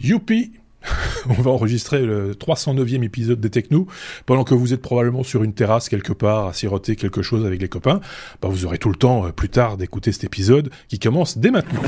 Youpi on va enregistrer le 309e épisode des Techno, pendant que vous êtes probablement sur une terrasse quelque part à siroter quelque chose avec les copains, bah vous aurez tout le temps euh, plus tard d'écouter cet épisode qui commence dès maintenant.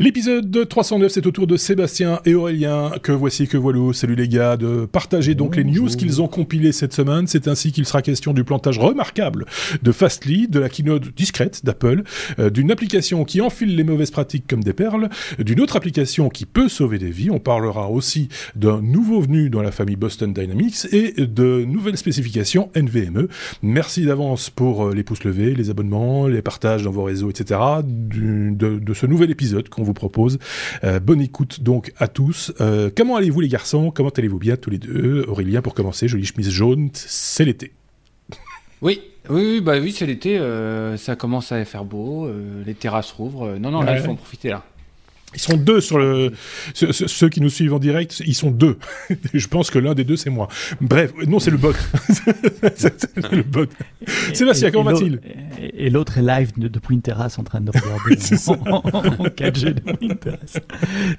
L'épisode 309, c'est au tour de Sébastien et Aurélien que voici, que voilà. Salut les gars, de partager donc les news qu'ils ont compilées cette semaine. C'est ainsi qu'il sera question du plantage remarquable de Fastly, de la keynote discrète d'Apple, euh, d'une application qui enfile les mauvaises pratiques comme des perles, d'une autre application qui peut sauver des vies. On parlera aussi d'un nouveau venu dans la famille Boston Dynamics et de nouvelles spécifications NVMe. Merci d'avance pour euh, les pouces levés, les abonnements, les partages dans vos réseaux, etc. de, de ce nouvel épisode qu'on vous propose. Euh, bonne écoute donc à tous. Euh, comment allez-vous les garçons? Comment allez-vous bien tous les deux? Aurélien pour commencer, jolie chemise jaune, c'est l'été. Oui, oui, bah oui, c'est l'été, euh, ça commence à faire beau, les terrasses rouvrent. Non, non, là, il faut en profiter là. Ils sont deux sur le. Ceux qui nous suivent en direct, ils sont deux. Je pense que l'un des deux, c'est moi. Bref, non, c'est le bot. c'est le bot. Sébastien, comment va-t-il? Et, l'autre est live depuis une terrasse en train de regarder en, 4G depuis une terrasse.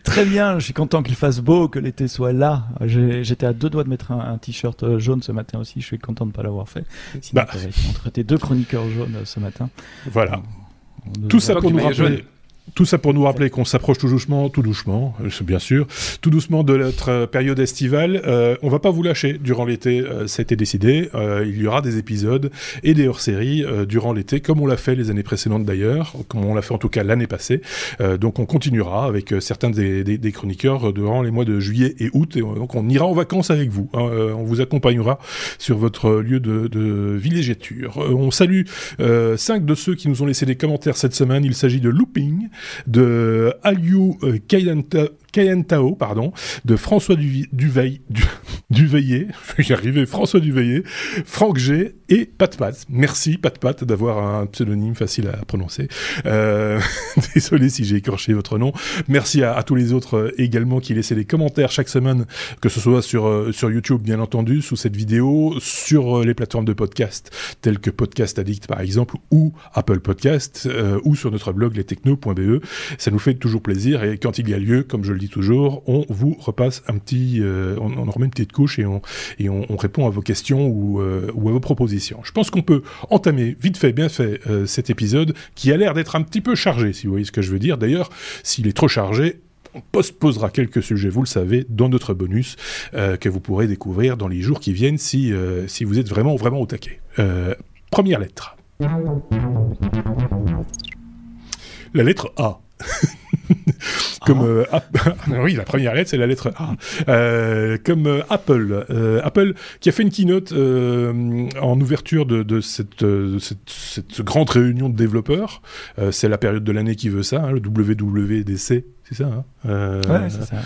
Très bien, je suis content qu'il fasse beau, que l'été soit là. J'étais à deux doigts de mettre un, t-shirt jaune ce matin aussi. Je suis content de ne pas l'avoir fait. Sinon, bah. entre tes deux chroniqueurs jaunes ce matin. Voilà. Tout ça pour nous rappeler. Tout ça pour nous rappeler qu'on s'approche tout doucement, tout doucement, euh, bien sûr, tout doucement de notre euh, période estivale. Euh, on va pas vous lâcher durant l'été, euh, ça a été décidé. il y aura des épisodes et des hors-séries durant l'été, comme on l'a fait les années précédentes d'ailleurs, comme on l'a fait en tout cas l'année passée. donc on continuera avec certains des, chroniqueurs durant les mois de juillet et août. Donc on ira en vacances avec vous. Hein. on vous accompagnera sur votre lieu de, de villégiature. on salue cinq de ceux qui nous ont laissé des commentaires cette semaine. Il s'agit de Looping de Aliou euh, Kayentao, pardon, de François Duveil, du, j'y arrivé, François Duveillé, Franck G et Pat Pat. Merci Pat Pat d'avoir un pseudonyme facile à prononcer. Euh, désolé si j'ai écorché votre nom. Merci à, tous les autres euh, également qui laissaient des commentaires chaque semaine, que ce soit sur, sur YouTube bien entendu, sous cette vidéo, sur les plateformes de podcast telles que Podcast Addict par exemple, ou Apple Podcast, ou sur notre blog lestechno.be. Ça nous fait toujours plaisir et quand il y a lieu, comme je le toujours, on vous repasse un petit, euh, on, remet une petite couche et on, et on, on répond à vos questions ou, euh, ou, à vos propositions. Je pense qu'on peut entamer vite fait, bien fait euh, cet épisode qui a l'air d'être un petit peu chargé, si vous voyez ce que je veux dire. D'ailleurs, s'il est trop chargé, on posera quelques sujets, vous le savez, dans notre bonus que vous pourrez découvrir dans les jours qui viennent si, si vous êtes vraiment, vraiment au taquet. Première lettre. La lettre A. comme ah. euh, oui la première lettre c'est la lettre A euh, comme euh, Apple Apple qui a fait une keynote en ouverture de, de cette, cette, cette, grande réunion de développeurs c'est la période de l'année qui veut ça hein, le WWDC c'est ça, hein ouais, c'est ça.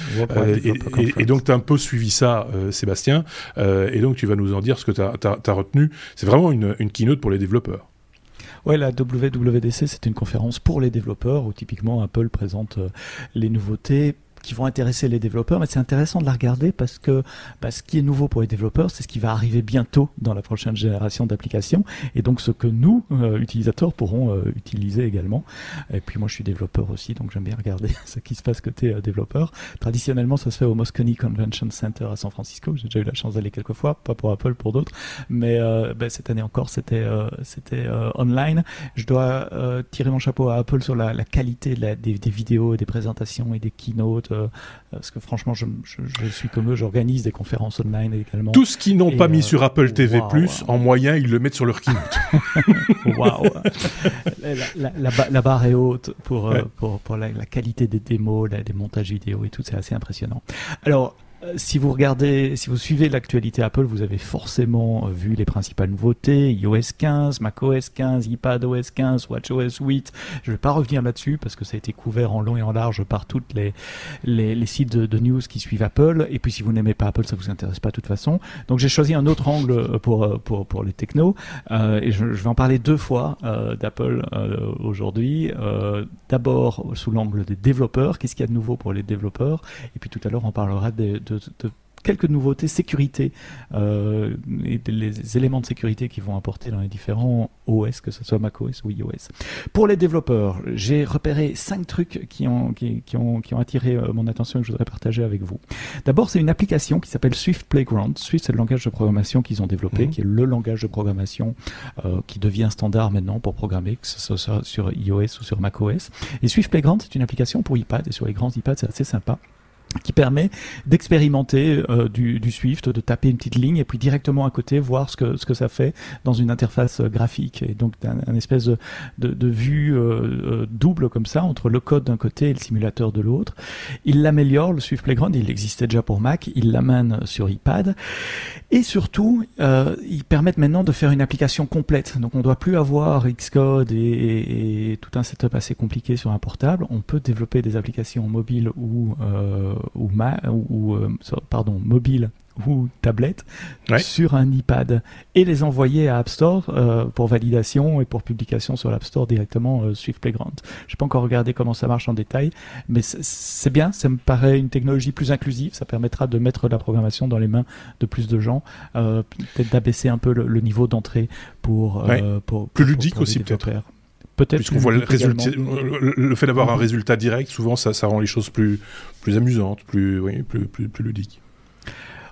Et, et, donc, tu as un peu suivi ça, Sébastien, et donc tu vas nous en dire ce que tu as, as, retenu. C'est vraiment une, une keynote pour les développeurs. Ouais, la WWDC, c'est une conférence pour les développeurs où typiquement Apple présente euh, les nouveautés qui vont intéresser les développeurs, mais c'est intéressant de la regarder parce que bah, ce qui est nouveau pour les développeurs, c'est ce qui va arriver bientôt dans la prochaine génération d'applications, et donc ce que nous, euh, utilisateurs, pourrons euh, utiliser également. Et puis moi, je suis développeur aussi, donc j'aime bien regarder ce qui se passe côté euh, développeur. Traditionnellement, ça se fait au Moscone Convention Center à San Francisco. J'ai déjà eu la chance d'aller quelques fois, pas pour Apple, pour d'autres, mais bah, cette année encore, c'était c'était online. Je dois tirer mon chapeau à Apple sur la, la qualité des, des vidéos, des présentations et des keynotes euh, parce que franchement, je, suis comme eux, j'organise des conférences online également. Tout ce qu'ils n'ont pas mis euh, sur Apple TV+, en moyen, ils le mettent sur leur keynote. Waouh la, barre est haute pour, euh, pour, pour la, qualité des démos, des montages vidéo et tout, c'est assez impressionnant. Alors, euh, si vous regardez, si vous suivez l'actualité Apple, vous avez forcément euh, vu les principales nouveautés, iOS 15, macOS 15, iPadOS 15, WatchOS 8. Je ne vais pas revenir là-dessus parce que ça a été couvert en long et en large par toutes les, les, sites de, news qui suivent Apple. Et puis si vous n'aimez pas Apple, ça vous intéresse pas de toute façon. Donc j'ai choisi un autre angle euh, pour, pour, pour les technos. et je, vais en parler deux fois d'Apple aujourd'hui. D'abord sous l'angle des développeurs, qu'est-ce qu'il y a de nouveau pour les développeurs? Et puis tout à l'heure on parlera de, quelques nouveautés sécurité euh, et les éléments de sécurité qu'ils vont apporter dans les différents OS, que ce soit macOS ou iOS. Pour les développeurs, j'ai repéré cinq trucs qui ont, qui, ont, qui ont attiré euh, mon attention et que je voudrais partager avec vous. D'abord, c'est une application qui s'appelle Swift Playground. Swift, c'est le langage de programmation qu'ils ont développé, mhm. qui est le langage de programmation euh, qui devient standard maintenant pour programmer, que ce soit sur iOS ou sur macOS. Et Swift Playground, c'est une application pour iPad et sur les grands iPads, c'est assez sympa qui permet d'expérimenter euh, du, du, Swift, de taper une petite ligne et puis directement à côté voir ce que, ce que ça fait dans une interface euh, graphique. Et donc un, espèce de, de, vue euh, double comme ça entre le code d'un côté et le simulateur de l'autre. Il l'améliore, le Swift Playground, il existait déjà pour Mac, il l'amène sur iPad. Et surtout, euh, ils permettent maintenant de faire une application complète. Donc on ne doit plus avoir Xcode et, et, tout un setup assez compliqué sur un portable. On peut développer des applications mobiles ou ou, ou euh, pardon, mobile ou tablette sur un iPad et les envoyer à App Store euh, pour validation et pour publication sur l'App Store directement euh, Swift Playground. Je n'ai pas encore regardé comment ça marche en détail, mais c'est bien, ça me paraît une technologie plus inclusive, ça permettra de mettre la programmation dans les mains de plus de gens, peut-être d'abaisser un peu le, niveau d'entrée pour, pour, plus ludique aussi peut-être. Peut-être. Puisqu'on voit le, résultat, le, fait d'avoir un résultat direct, souvent ça, ça rend les choses plus, plus amusantes, plus, oui, plus, plus, plus ludiques.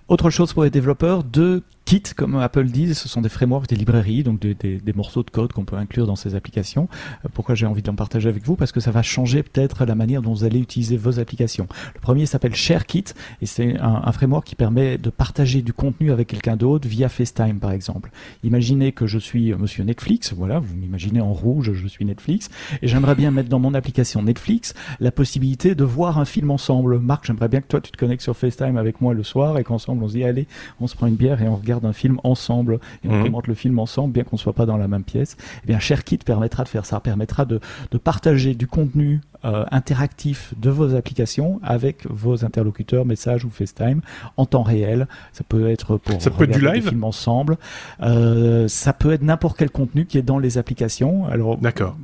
Autre chose pour les développeurs, deux kits, comme Apple dit, ce sont des frameworks, des librairies, donc des, morceaux de code qu'on peut inclure dans ces applications. Euh, pourquoi j'ai envie de l'en partager avec vous? Parce que ça va changer peut-être la manière dont vous allez utiliser vos applications. Le premier s'appelle ShareKit et c'est un, un, framework qui permet de partager du contenu avec quelqu'un d'autre via FaceTime par exemple. Imaginez que je suis monsieur Netflix, voilà, vous m'imaginez en rouge, je suis Netflix, et j'aimerais bien mettre dans mon application Netflix la possibilité de voir un film ensemble. Marc, j'aimerais bien que toi tu te connectes sur FaceTime avec moi le soir et qu'ensemble on se dit allez, on se prend une bière et on regarde d'un film ensemble et on mhm. commente le film ensemble, bien qu'on soit pas dans la même pièce. Eh bien, ShareKit permettra de faire ça, permettra de, de partager du contenu euh, interactif de vos applications avec vos interlocuteurs, messages ou FaceTime en temps réel. Ça peut être pour ça peut être du live, film ensemble. Euh, ça peut être n'importe quel contenu qui est dans les applications. Alors, d'accord.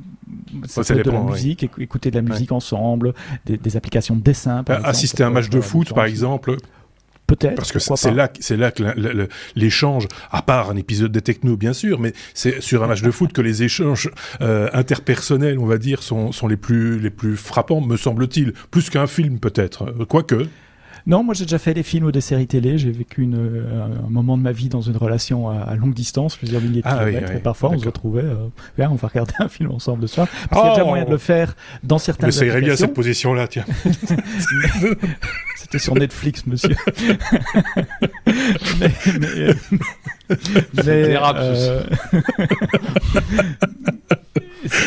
Ça, peut être de la musique, écouter de la musique ensemble, des, applications de dessin. Par Assister à un match de foot, par exemple. Peut-être. Parce que c'est là, c'est là que l'échange, à part un épisode des techno bien sûr, mais c'est sur un match de foot que les échanges euh, interpersonnels, on va dire, sont, sont les plus les plus frappants, me semble-t-il, plus qu'un film peut-être. Quoique. Non, moi j'ai déjà fait des films ou des séries télé. J'ai vécu une, euh, un moment de ma vie dans une relation à, longue distance, plusieurs milliers de ah kilomètres. et parfois on se retrouvait, euh, on va regarder un film ensemble de soir. Parce qu'il y a déjà oh moyen de le faire dans certaines Mais ça irait bien cette position-là, tiens. C'était sur Netflix, monsieur. mais, mais, mais euh,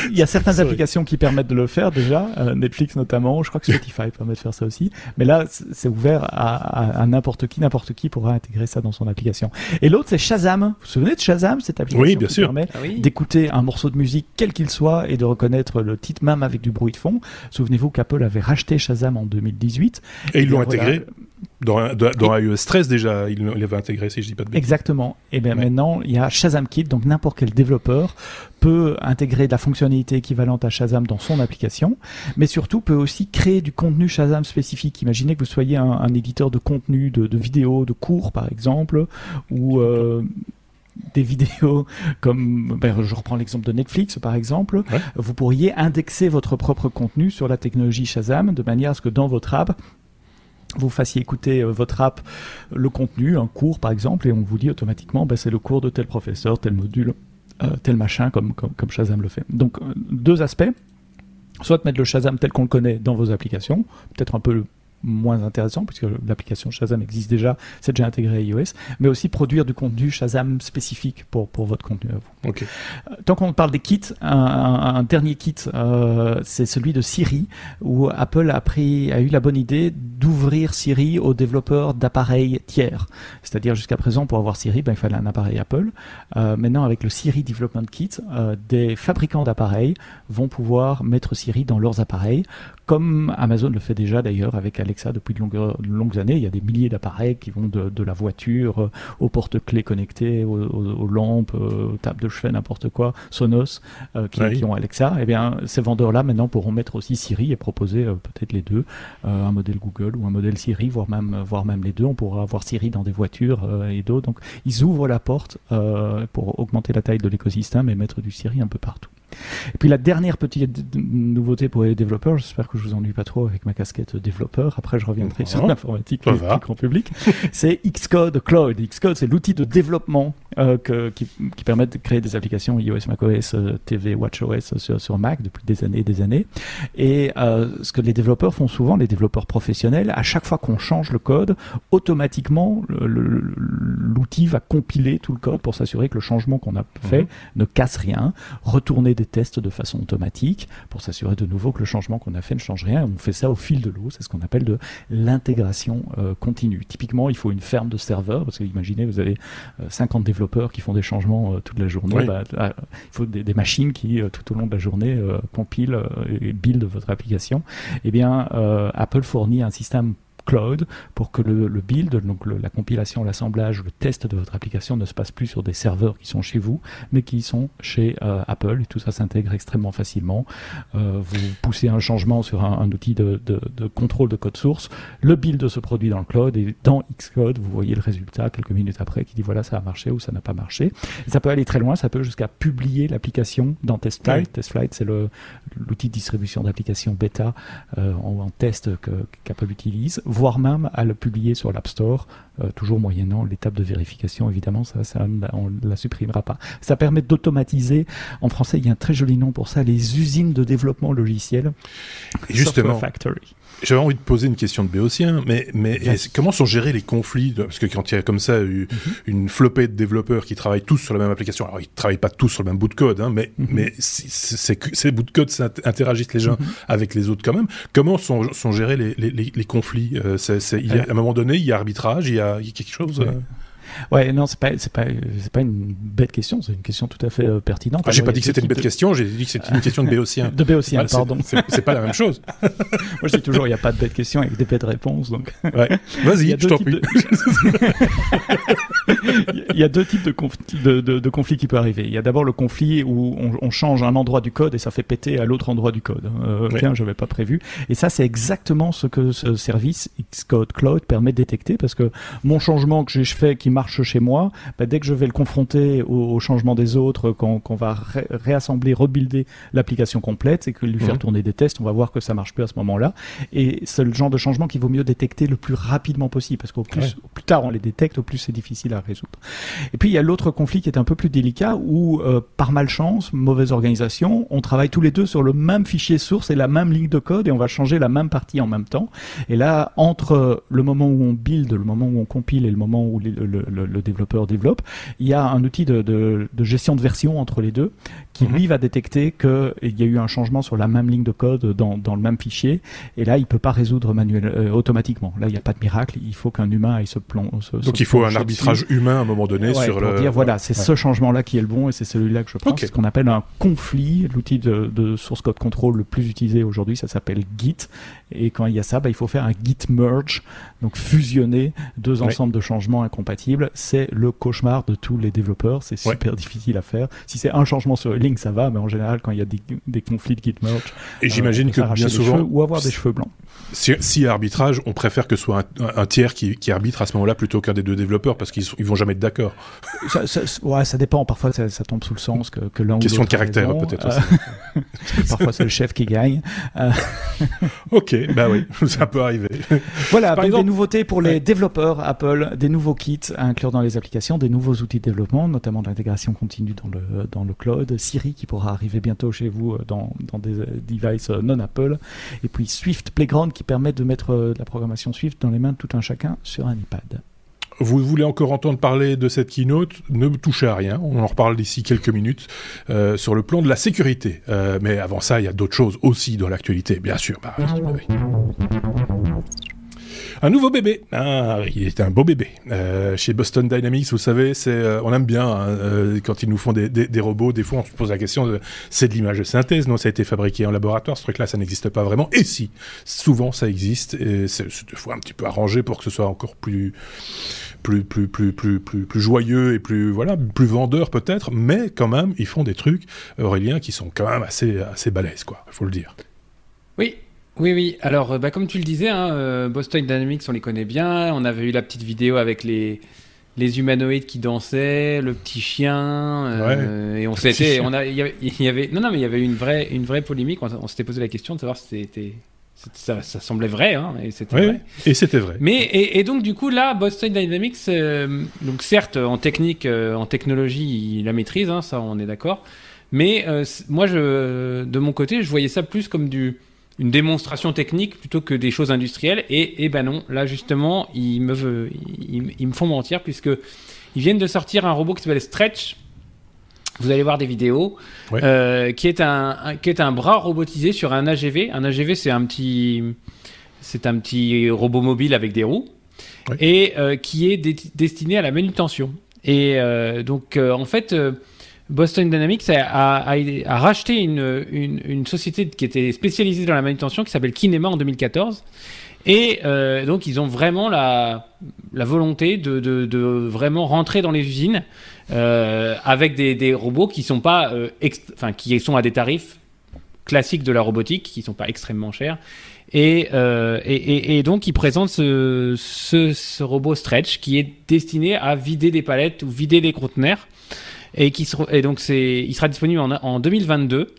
il y a certaines applications qui permettent de le faire déjà, euh, Netflix notamment, je crois que Spotify permet de faire ça aussi. Mais là, c'est ouvert à, n'importe qui, n'importe qui pourra intégrer ça dans son application. Et l'autre, c'est Shazam. Vous vous souvenez de Shazam, cette application qui permet ah d'écouter un morceau de musique quel qu'il soit et de reconnaître le titre même avec du bruit de fond? Souvenez-vous qu'Apple avait racheté Shazam en 2018. Et, ils l'ont intégré dans, dans, iOS 13 déjà, il l'avait intégré si je dis pas de bêtises. Exactement. Et bien maintenant, il y a Shazam Kit, donc n'importe quel développeur peut intégrer de la fonctionnalité équivalente à Shazam dans son application, mais surtout peut aussi créer du contenu Shazam spécifique. Imaginez que vous soyez un, éditeur de contenu, de, de vidéos, de cours par exemple, ou euh, des vidéos comme ben, je reprends l'exemple de Netflix par exemple vous pourriez indexer votre propre contenu sur la technologie Shazam de manière à ce que dans votre app vous fassiez écouter euh, votre app le contenu, un cours par exemple, et on vous dit automatiquement, bah, c'est le cours de tel professeur, tel module, euh, tel machin, comme, comme, Shazam le fait. Donc euh, deux aspects, soit mettre le Shazam tel qu'on le connaît dans vos applications, peut-être un peu moins intéressant, puisque l'application Shazam existe déjà, c'est déjà intégré à iOS, mais aussi produire du contenu Shazam spécifique pour, pour votre contenu à vous. Okay. Euh, tant qu'on parle des kits, un, dernier kit, euh, c'est celui de Siri, où Apple a, pris, a eu la bonne idée d'ouvrir Siri aux développeurs d'appareils tiers. C'est-à-dire jusqu'à présent, pour avoir Siri, ben, il fallait un appareil Apple. Euh, maintenant, avec le Siri Development Kit, des fabricants d'appareils vont pouvoir mettre Siri dans leurs appareils comme Amazon le fait déjà d'ailleurs avec Alexa depuis de longues, années. Il y a des milliers d'appareils qui vont de, la voiture aux porte-clés connectés, aux, lampes, aux tables de chevet, n'importe quoi, Sonos, qui, ont Alexa. Eh bien, ces vendeurs-là maintenant pourront mettre aussi Siri et proposer peut-être les deux, un modèle Google ou un modèle Siri, voire même, voire même les deux. On pourra avoir Siri dans des voitures et d'autres. Donc, ils ouvrent la porte pour augmenter la taille de l'écosystème et mettre du Siri un peu partout. Et puis la dernière petite nouveauté pour les développeurs, j'espère que je vous ennuie pas trop avec ma casquette développeur, après je reviendrai sur l'informatique plus grand public, c'est Xcode Cloud. Xcode, c'est l'outil de développement euh, qui, qui, permet de créer des applications iOS, macOS, euh, TV, WatchOS sur, sur, Mac depuis des années et des années. Et euh, ce que les développeurs font souvent, les développeurs professionnels, à chaque fois qu'on change le code, automatiquement l'outil va compiler tout le code pour s'assurer que le changement qu'on a fait mhm. ne casse rien, retourner des tests de façon automatique pour s'assurer de nouveau que le changement qu'on a fait ne change rien. On fait ça au fil de l'eau, c'est ce qu'on appelle de l'intégration euh, continue. Typiquement, il faut une ferme de serveurs, parce que imaginez, vous avez 50 euh, développeurs qui font des changements euh, toute la journée. Bah, il faut des, machines qui, tout au long de la journée, compilent et build votre application. Eh bien, Apple fournit un système cloud pour que le, build, donc la compilation, l'assemblage, le test de votre application ne se passe plus sur des serveurs qui sont chez vous, mais qui sont chez euh, Apple et tout ça s'intègre extrêmement facilement. Euh, vous poussez un changement sur un, outil de, contrôle de code source, le build se produit dans le cloud et dans Xcode, vous voyez le résultat quelques minutes après qui dit voilà ça a marché ou ça n'a pas marché. ça peut aller très loin, ça peut jusqu'à publier l'application dans TestFlight. TestFlight c'est l'outil de distribution d'applications bêta euh, en, test qu'Apple utilise voire même à le publier sur l'App Store, euh, toujours moyennant l'étape de vérification, évidemment, ça, ça on ne la supprimera pas. Ça permet d'automatiser, en français il y a un très joli nom pour ça, les usines de développement logiciel. justement, Factory. J'avais envie de poser une question de Béotien, mais, mais comment sont gérés les conflits Parce que quand il y a comme ça mhm. une flopée de développeurs qui travaillent tous sur la même application, alors ils ne travaillent pas tous sur le même bout de code, hein, mais, mhm. mais ces bouts de code interagissent les uns mhm. avec les autres quand même. Comment sont, sont gérés les, les, les, conflits euh, il y a, À un moment donné, il y a arbitrage, il y a, quelque chose euh Ouais, non, c'est pas, c'est pas, c'est pas une bête question, c'est une question tout à fait euh, pertinente. Ah, j'ai pas dit que c'était une bête question, j'ai dit que c'était une question de béotien. de béotien, pardon. C'est pas la même chose. Moi, je dis toujours, il n'y a pas de bête question avec des bêtes réponses, donc. Ouais. Vas-y, je t'en prie. il y a deux types de, conflits, de, de, conflits qui peuvent arriver. Il y a d'abord le conflit où on, on, change un endroit du code et ça fait péter à l'autre endroit du code. Euh, Tiens, je n'avais pas prévu. Et ça, c'est exactement ce que ce service Xcode Cloud permet de détecter parce que mon changement que j'ai fait qui marche chez moi, bah, dès que je vais le confronter au, changement des autres, qu'on va réassembler, rebuilder l'application complète et que lui faire mhm. tourner des tests, on va voir que ça marche plus à ce moment-là. Et c'est le genre de changement qu'il vaut mieux détecter le plus rapidement possible, parce qu'au plus, plus tard on les détecte, au plus c'est difficile à résoudre. Et puis il y a l'autre conflit qui est un peu plus délicat, où euh, par malchance, mauvaise organisation, on travaille tous les deux sur le même fichier source et la même ligne de code, et on va changer la même partie en même temps. Et là, entre le moment où on build, le moment où on compile et le moment où le, le, développeur développe, il y a un outil de, de, de, gestion de version entre les deux qui mhm. lui va détecter qu'il y a eu un changement sur la même ligne de code dans, dans le même fichier et là il peut pas résoudre manuel euh, automatiquement. Là il n'y a pas de miracle, il faut qu'un humain aille se plombe. Donc il faut un arbitrage humain à un moment donné sur pour le. dire voilà c'est ce changement là qui est le bon et c'est celui-là que je prends. C'est ce qu'on appelle un conflit. L'outil de, de, source code control le plus utilisé aujourd'hui ça s'appelle Git et quand il y a ça bah, il faut faire un Git merge donc fusionner deux ensembles de changements incompatibles c'est le cauchemar de tous les développeurs. C'est super difficile à faire. Si c'est un changement sur une ligne, ça va, mais en général, quand il y a des, conflits de git merge, et j'imagine euh, que bien souvent, ou avoir des cheveux blancs. Si, si arbitrage, on préfère que ce soit un, tiers qui, arbitre à ce moment-là plutôt qu'un des deux développeurs parce qu'ils ils vont jamais être d'accord. Ça, ça, ouais, ça dépend. Parfois, ça, tombe sous le sens que, que l'un Question de caractère, peut-être aussi. Parfois, c'est le chef qui gagne. Euh, ok, bah oui, ça peut arriver. Voilà, donc des nouveautés pour les développeurs Apple, des nouveaux kits à inclure dans les applications, des nouveaux outils de développement, notamment de l'intégration continue dans le, dans le cloud, Siri qui pourra arriver bientôt chez vous euh, dans, dans des euh, devices non Apple, et puis Swift Playground qui permet de mettre euh, la programmation Swift dans les mains de tout un chacun sur un iPad. Vous voulez encore entendre parler de cette keynote? Ne touchez à rien, on en reparle d'ici quelques minutes euh, sur le plan de la sécurité. Euh, mais avant ça, il y a d'autres choses aussi dans l'actualité, bien sûr. Bah, Un nouveau bébé. Ah, il est un beau bébé. Euh, chez Boston Dynamics, vous savez, c'est, euh, on aime bien hein, euh, quand ils nous font des, robots. Des fois, on se pose la question de, c'est de l'image de synthèse? Non, ça a été fabriqué en laboratoire. Ce truc-là, ça n'existe pas vraiment. Et si, souvent, ça existe. Et c'est, des fois un petit peu arrangé pour que ce soit encore plus, plus, plus, plus, plus, plus, joyeux et plus, voilà, plus vendeur peut-être. Mais quand même, ils font des trucs, Aurélien, qui sont quand même assez, assez balèzes, quoi. Faut le dire. Oui, oui, oui. Alors, euh, bah, comme tu le disais, hein, euh, Boston Dynamics, on les connaît bien. On avait eu la petite vidéo avec les, les humanoïdes qui dansaient, le petit chien. Euh, et on s'était, on a, il y, avait, non, non, mais il y avait une vraie, une vraie polémique. On, s'était posé la question de savoir si c'était, ça, ça, semblait vrai, hein, et c'était vrai. Et c'était vrai. Mais et, donc du coup là, Boston Dynamics, donc certes en technique, en technologie, il la maîtrise, hein, ça on est d'accord. Mais moi, je, de mon côté, je voyais ça plus comme du une démonstration technique plutôt que des choses industrielles. Et, et ben non, là justement, ils me, ils, me font mentir puisque ils viennent de sortir un robot qui s'appelle Stretch. Vous allez voir des vidéos, euh, qui est un, qui est un bras robotisé sur un AGV. Un AGV, c'est un petit, c'est un petit robot mobile avec des roues et euh, qui est destiné à la manutention. Et euh, donc, en fait Boston Dynamics a, racheté une, société qui était spécialisée dans la manutention qui s'appelle Kinema en 2014. Et euh, donc, ils ont vraiment la, volonté de, vraiment rentrer dans les usines euh, avec des, robots qui sont pas, euh, qui sont à des tarifs classiques de la robotique, qui sont pas extrêmement chers. Et, donc, ils présentent ce, robot Stretch qui est destiné à vider des palettes ou vider des conteneurs et qui et donc c'est, il sera disponible en, en 2022.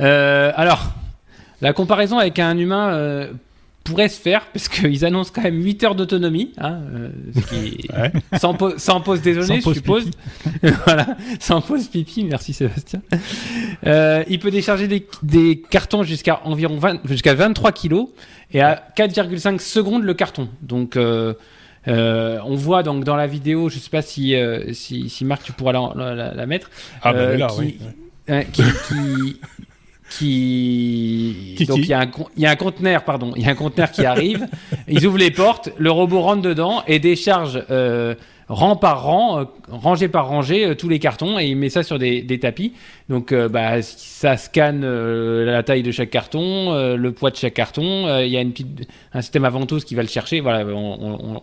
Euh, alors, la comparaison avec un humain euh, pourrait se faire, parce qu'ils annoncent quand même 8 heures d'autonomie, hein, euh, qui... sans, sans, pause déjeuner, je suppose. voilà, sans pause pipi, merci Sébastien. Euh, il peut décharger des, des cartons jusqu'à environ jusqu'à 23 kilos et à 4,5 secondes le carton. Donc, euh, euh, on voit donc dans la vidéo, je ne sais pas si, euh, si, si, Marc, tu pourras la, la, mettre. Ah, bah, là, oui. qui, qui, donc il y, a un, il y a un conteneur, pardon, il y a un conteneur qui arrive. ils ouvrent les portes, le robot rentre dedans et décharge euh, rang par rang, rangée par rangée, tous les cartons et il met ça sur des, des tapis. Donc bah, ça scanne la taille de chaque carton, le poids de chaque carton. Il y a une petite, un système à ventouse qui va le chercher. Voilà, on, on,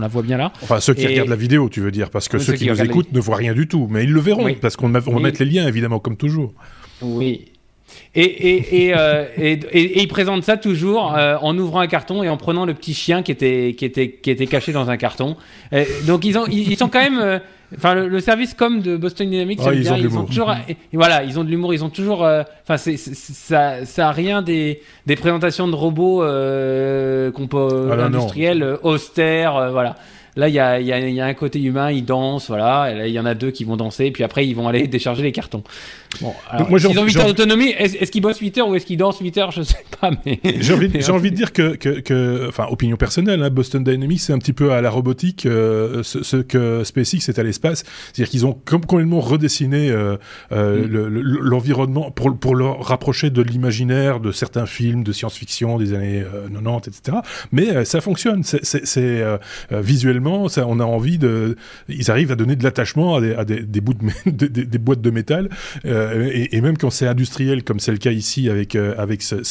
la voit bien là. Enfin, ceux qui regardent la vidéo, tu veux dire, parce que ceux, qui, nous écoutent ne voient rien du tout, mais ils le verront, parce qu'on va mettre les liens, évidemment, comme toujours. Oui. Et, et, et, euh, ils présentent ça toujours euh, en ouvrant un carton et en prenant le petit chien qui était, qui était, qui était caché dans un carton. donc ils, ont, ils, sont quand même... Euh, Enfin, le, service com de Boston Dynamics, ils, ont toujours, voilà, ils ont de l'humour, ils ont toujours, euh, enfin, c'est, ça, ça a rien des, des présentations de robots euh, ah industriels euh, austères, euh, voilà. Là, il y a, y, a, y a, un côté humain, ils dansent, voilà. Et là, il y en a deux qui vont danser, puis après, ils vont aller décharger les cartons. Bon, alors, moi, ils ont 8 heures d'autonomie, est-ce, qu'ils bossent 8 heures ou est-ce qu'ils dansent 8 heures? Je sais pas, mais. J'ai envie, j'ai envie de dire que, que, que, enfin, opinion personnelle, hein, Boston Dynamics, c'est un petit peu à la robotique euh, ce, ce, que SpaceX est à l'espace. C'est-à-dire qu'ils ont complètement redessiné euh, euh, mm. l'environnement pour, pour le rapprocher de l'imaginaire de certains films de science-fiction des années 90, etc. Mais ça fonctionne. C'est, c'est, ça, on a envie de. Ils arrivent à donner de l'attachement à des, des, bouts de, des, boîtes de métal, euh, et, même quand c'est industriel, comme c'est le cas ici avec euh, avec ces,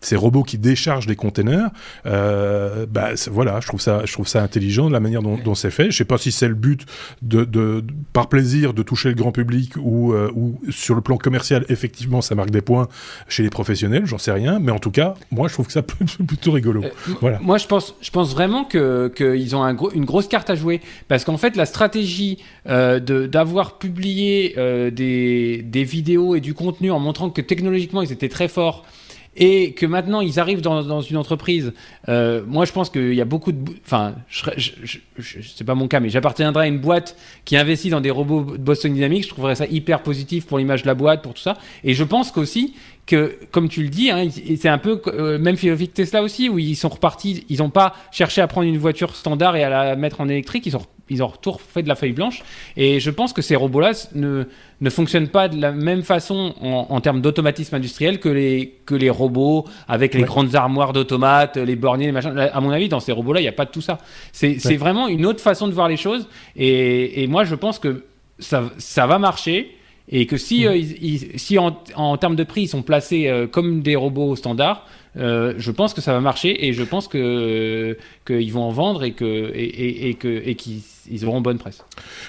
ces, robots qui déchargent des containers. Euh, bah voilà, je trouve ça, je trouve ça intelligent de la manière dont, dont c'est fait. Je sais pas si c'est le but de, de, par plaisir de toucher le grand public ou ou sur le plan commercial, effectivement, ça marque des points chez les professionnels. J'en sais rien, mais en tout cas, moi, je trouve que ça peut plutôt rigolo. voilà. Moi, je pense, je pense vraiment que qu'ils ont un gros, une grosse carte à jouer parce qu'en fait la stratégie euh, d'avoir publié euh, des, des, vidéos et du contenu en montrant que technologiquement ils étaient très forts et que maintenant ils arrivent dans, dans une entreprise. Euh, moi, je pense qu'il y a beaucoup de, enfin, je, je, c'est pas mon cas, mais j'appartiendrai à une boîte qui investit dans des robots Boston Dynamics. Je trouverais ça hyper positif pour l'image de la boîte, pour tout ça. Et je pense qu'aussi que, comme tu le dis, hein, c'est un peu euh, même philosophique Tesla aussi, où ils sont repartis, ils n'ont pas cherché à prendre une voiture standard et à la mettre en électrique, ils sont ils ont retour fait de la feuille blanche. Et je pense que ces robots-là ne, ne fonctionnent pas de la même façon en, termes d'automatisme industriel que les, que les robots avec les grandes armoires d'automates, les borniers, les machins. À mon avis, dans ces robots-là, il n'y a pas de tout ça. C'est vraiment une autre façon de voir les choses. Et, et moi, je pense que ça, ça va marcher. Et que si, mm. euh, si en, en, termes de prix, ils sont placés euh, comme des robots standards, euh, je pense que ça va marcher et je pense que qu'ils vont en vendre et que et, et, que et qu'ils ils auront bonne presse.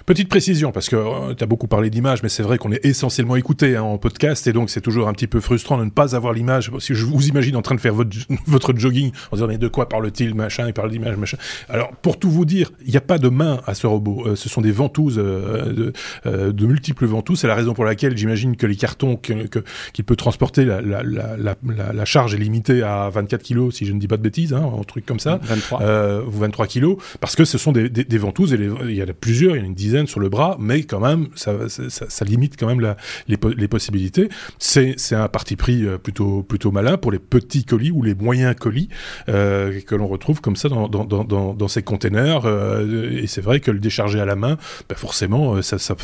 Petite précision, parce que euh, tu as beaucoup parlé d'image, mais c'est vrai qu'on est essentiellement écouté hein, en podcast, et donc c'est toujours un petit peu frustrant de ne pas avoir l'image. Si je vous imagine en train de faire votre, votre jogging, en disant mais de quoi parle-t-il, machin, il parle d'image, machin. Alors pour tout vous dire, il n'y a pas de main à ce robot. Euh, ce sont des ventouses, euh, de, de, multiples ventouses. C'est la raison pour laquelle j'imagine que les cartons qu'il que, peut transporter, la, la, la, la, charge est limitée à 24 kilos, si je ne dis pas de bêtises, hein, un truc comme ça. 23. Euh, 23 kilos, parce que ce sont des, des, des ventouses et les il y en a plusieurs, il y en a une dizaine sur le bras, mais quand même, ça, limite quand même les, possibilités. C'est un parti pris euh, plutôt, plutôt malin pour les petits colis ou les moyens colis euh, que l'on retrouve comme ça dans, dans, ces containers. Euh, et c'est vrai que le décharger à la main, ben forcément, ça, ça,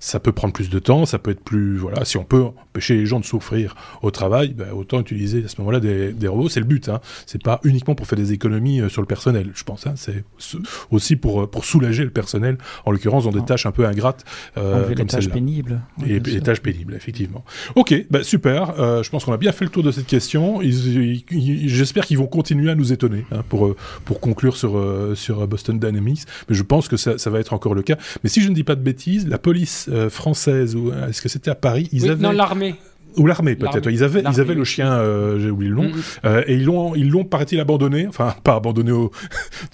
ça, peut prendre plus de temps, ça peut être plus... Voilà, si on peut empêcher les gens de souffrir au travail, ben autant utiliser à ce moment-là des, des robots, c'est le but. Hein. C'est pas uniquement pour faire des économies sur le personnel, je pense. Hein. C'est aussi pour, pour soulager le personnel, en l'occurrence dans des ah. tâches un peu ingrates euh, comme tâches pénibles. et les tâches pénibles, effectivement. Ok, bah, super. Euh, je pense qu'on a bien fait le tour de cette question. J'espère qu'ils vont continuer à nous étonner hein, pour, euh, pour conclure sur, euh, sur Boston Dynamics. Mais je pense que ça, ça, va être encore le cas. Mais si je ne dis pas de bêtises, la police française, ou est-ce que c'était à Paris? Ils avaient... Non, l'armée ou l'armée peut-être. Ils avaient, ils avaient le chien, euh, j'ai oublié le nom, mm, mm. euh, et ils l'ont, ils l'ont paraît-il abandonné. Enfin, pas abandonné au...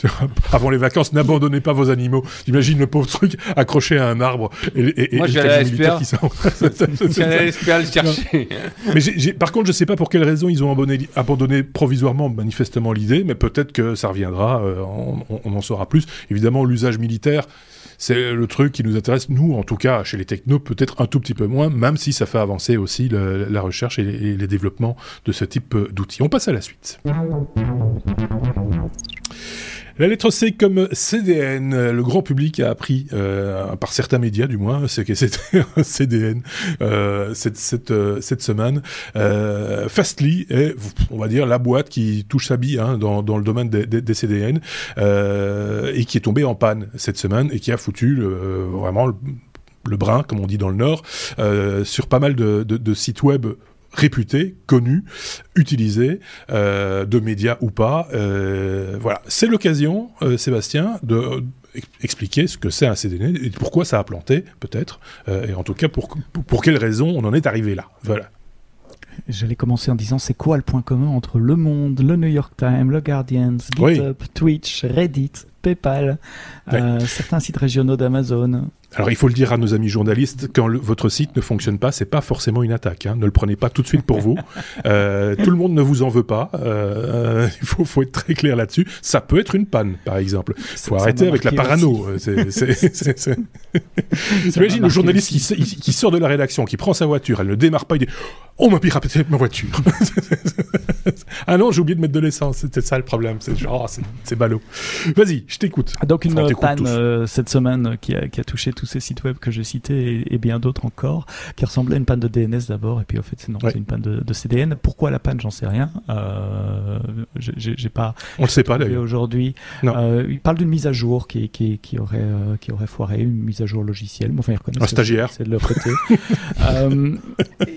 avant les vacances. N'abandonnez pas vos animaux. J'imagine le pauvre truc accroché à un arbre. Et, et, Moi, j'allais à l'espère. j'allais à le chercher. mais j'ai, par contre, je sais pas pour quelle raison ils ont abandonné, abandonné provisoirement, manifestement l'idée, mais peut-être que ça reviendra. Euh, on, on, en saura plus. Évidemment, l'usage militaire c'est le truc qui nous intéresse, nous, en tout cas, chez les technos, peut-être un tout petit peu moins, même si ça fait avancer aussi la recherche et les, développements de ce type d'outils. On passe à la suite. La lettre C comme CDN, le grand public a appris, euh, par certains médias du moins, c'est que c'était un CDN euh, euh, cette, semaine. Fastly est, on va dire, la boîte qui touche sa bille hein, dans, le domaine des, CDN et qui est tombée en panne cette semaine et qui a foutu vraiment le, le, brin, comme on dit dans le Nord, sur pas mal de sites web réputés, connus, utilisés, euh, de médias ou pas. Euh, voilà, c'est l'occasion, euh, Sébastien, de expliquer ce que c'est un CDN et pourquoi ça a planté, peut-être, et en tout cas pour, pour quelles raisons on en est arrivé là. Voilà. J'allais commencer en disant c'est quoi le point commun entre Le Monde, le New York Times, le Guardian, GitHub, Twitch, Reddit, PayPal, certains sites régionaux d'Amazon? Alors il faut le dire à nos amis journalistes, quand votre site ne fonctionne pas, c'est pas forcément une attaque. Hein. Ne le prenez pas tout de suite pour vous. Euh, tout le monde ne vous en veut pas. Euh, il faut, faut, être très clair là-dessus. Ça peut être une panne, par exemple. Il faut arrêter avec la parano. Imagine le journaliste qui, qui, sort de la rédaction, qui prend sa voiture, elle ne démarre pas, il dit on m'a piraté ma voiture. ah non, j'ai oublié de mettre de l'essence. C'était ça le problème. C'est genre, oh, c'est ballot. Vas-y, je t'écoute. Donc une panne euh, cette semaine qui a, qui a, touché tous ces sites web que j'ai cités et, bien d'autres encore, qui ressemblait à une panne de DNS d'abord, et puis en fait c'est non, c'est une panne de, de, CDN. Pourquoi la panne, j'en sais rien. Euh, j'ai pas. On le sait pas d'ailleurs. Aujourd'hui, euh, il parle d'une mise à jour qui, qui, qui aurait euh, qui aurait foiré, une mise à jour logicielle. Bon, enfin. Un stagiaire. C'est de leur côté. euh,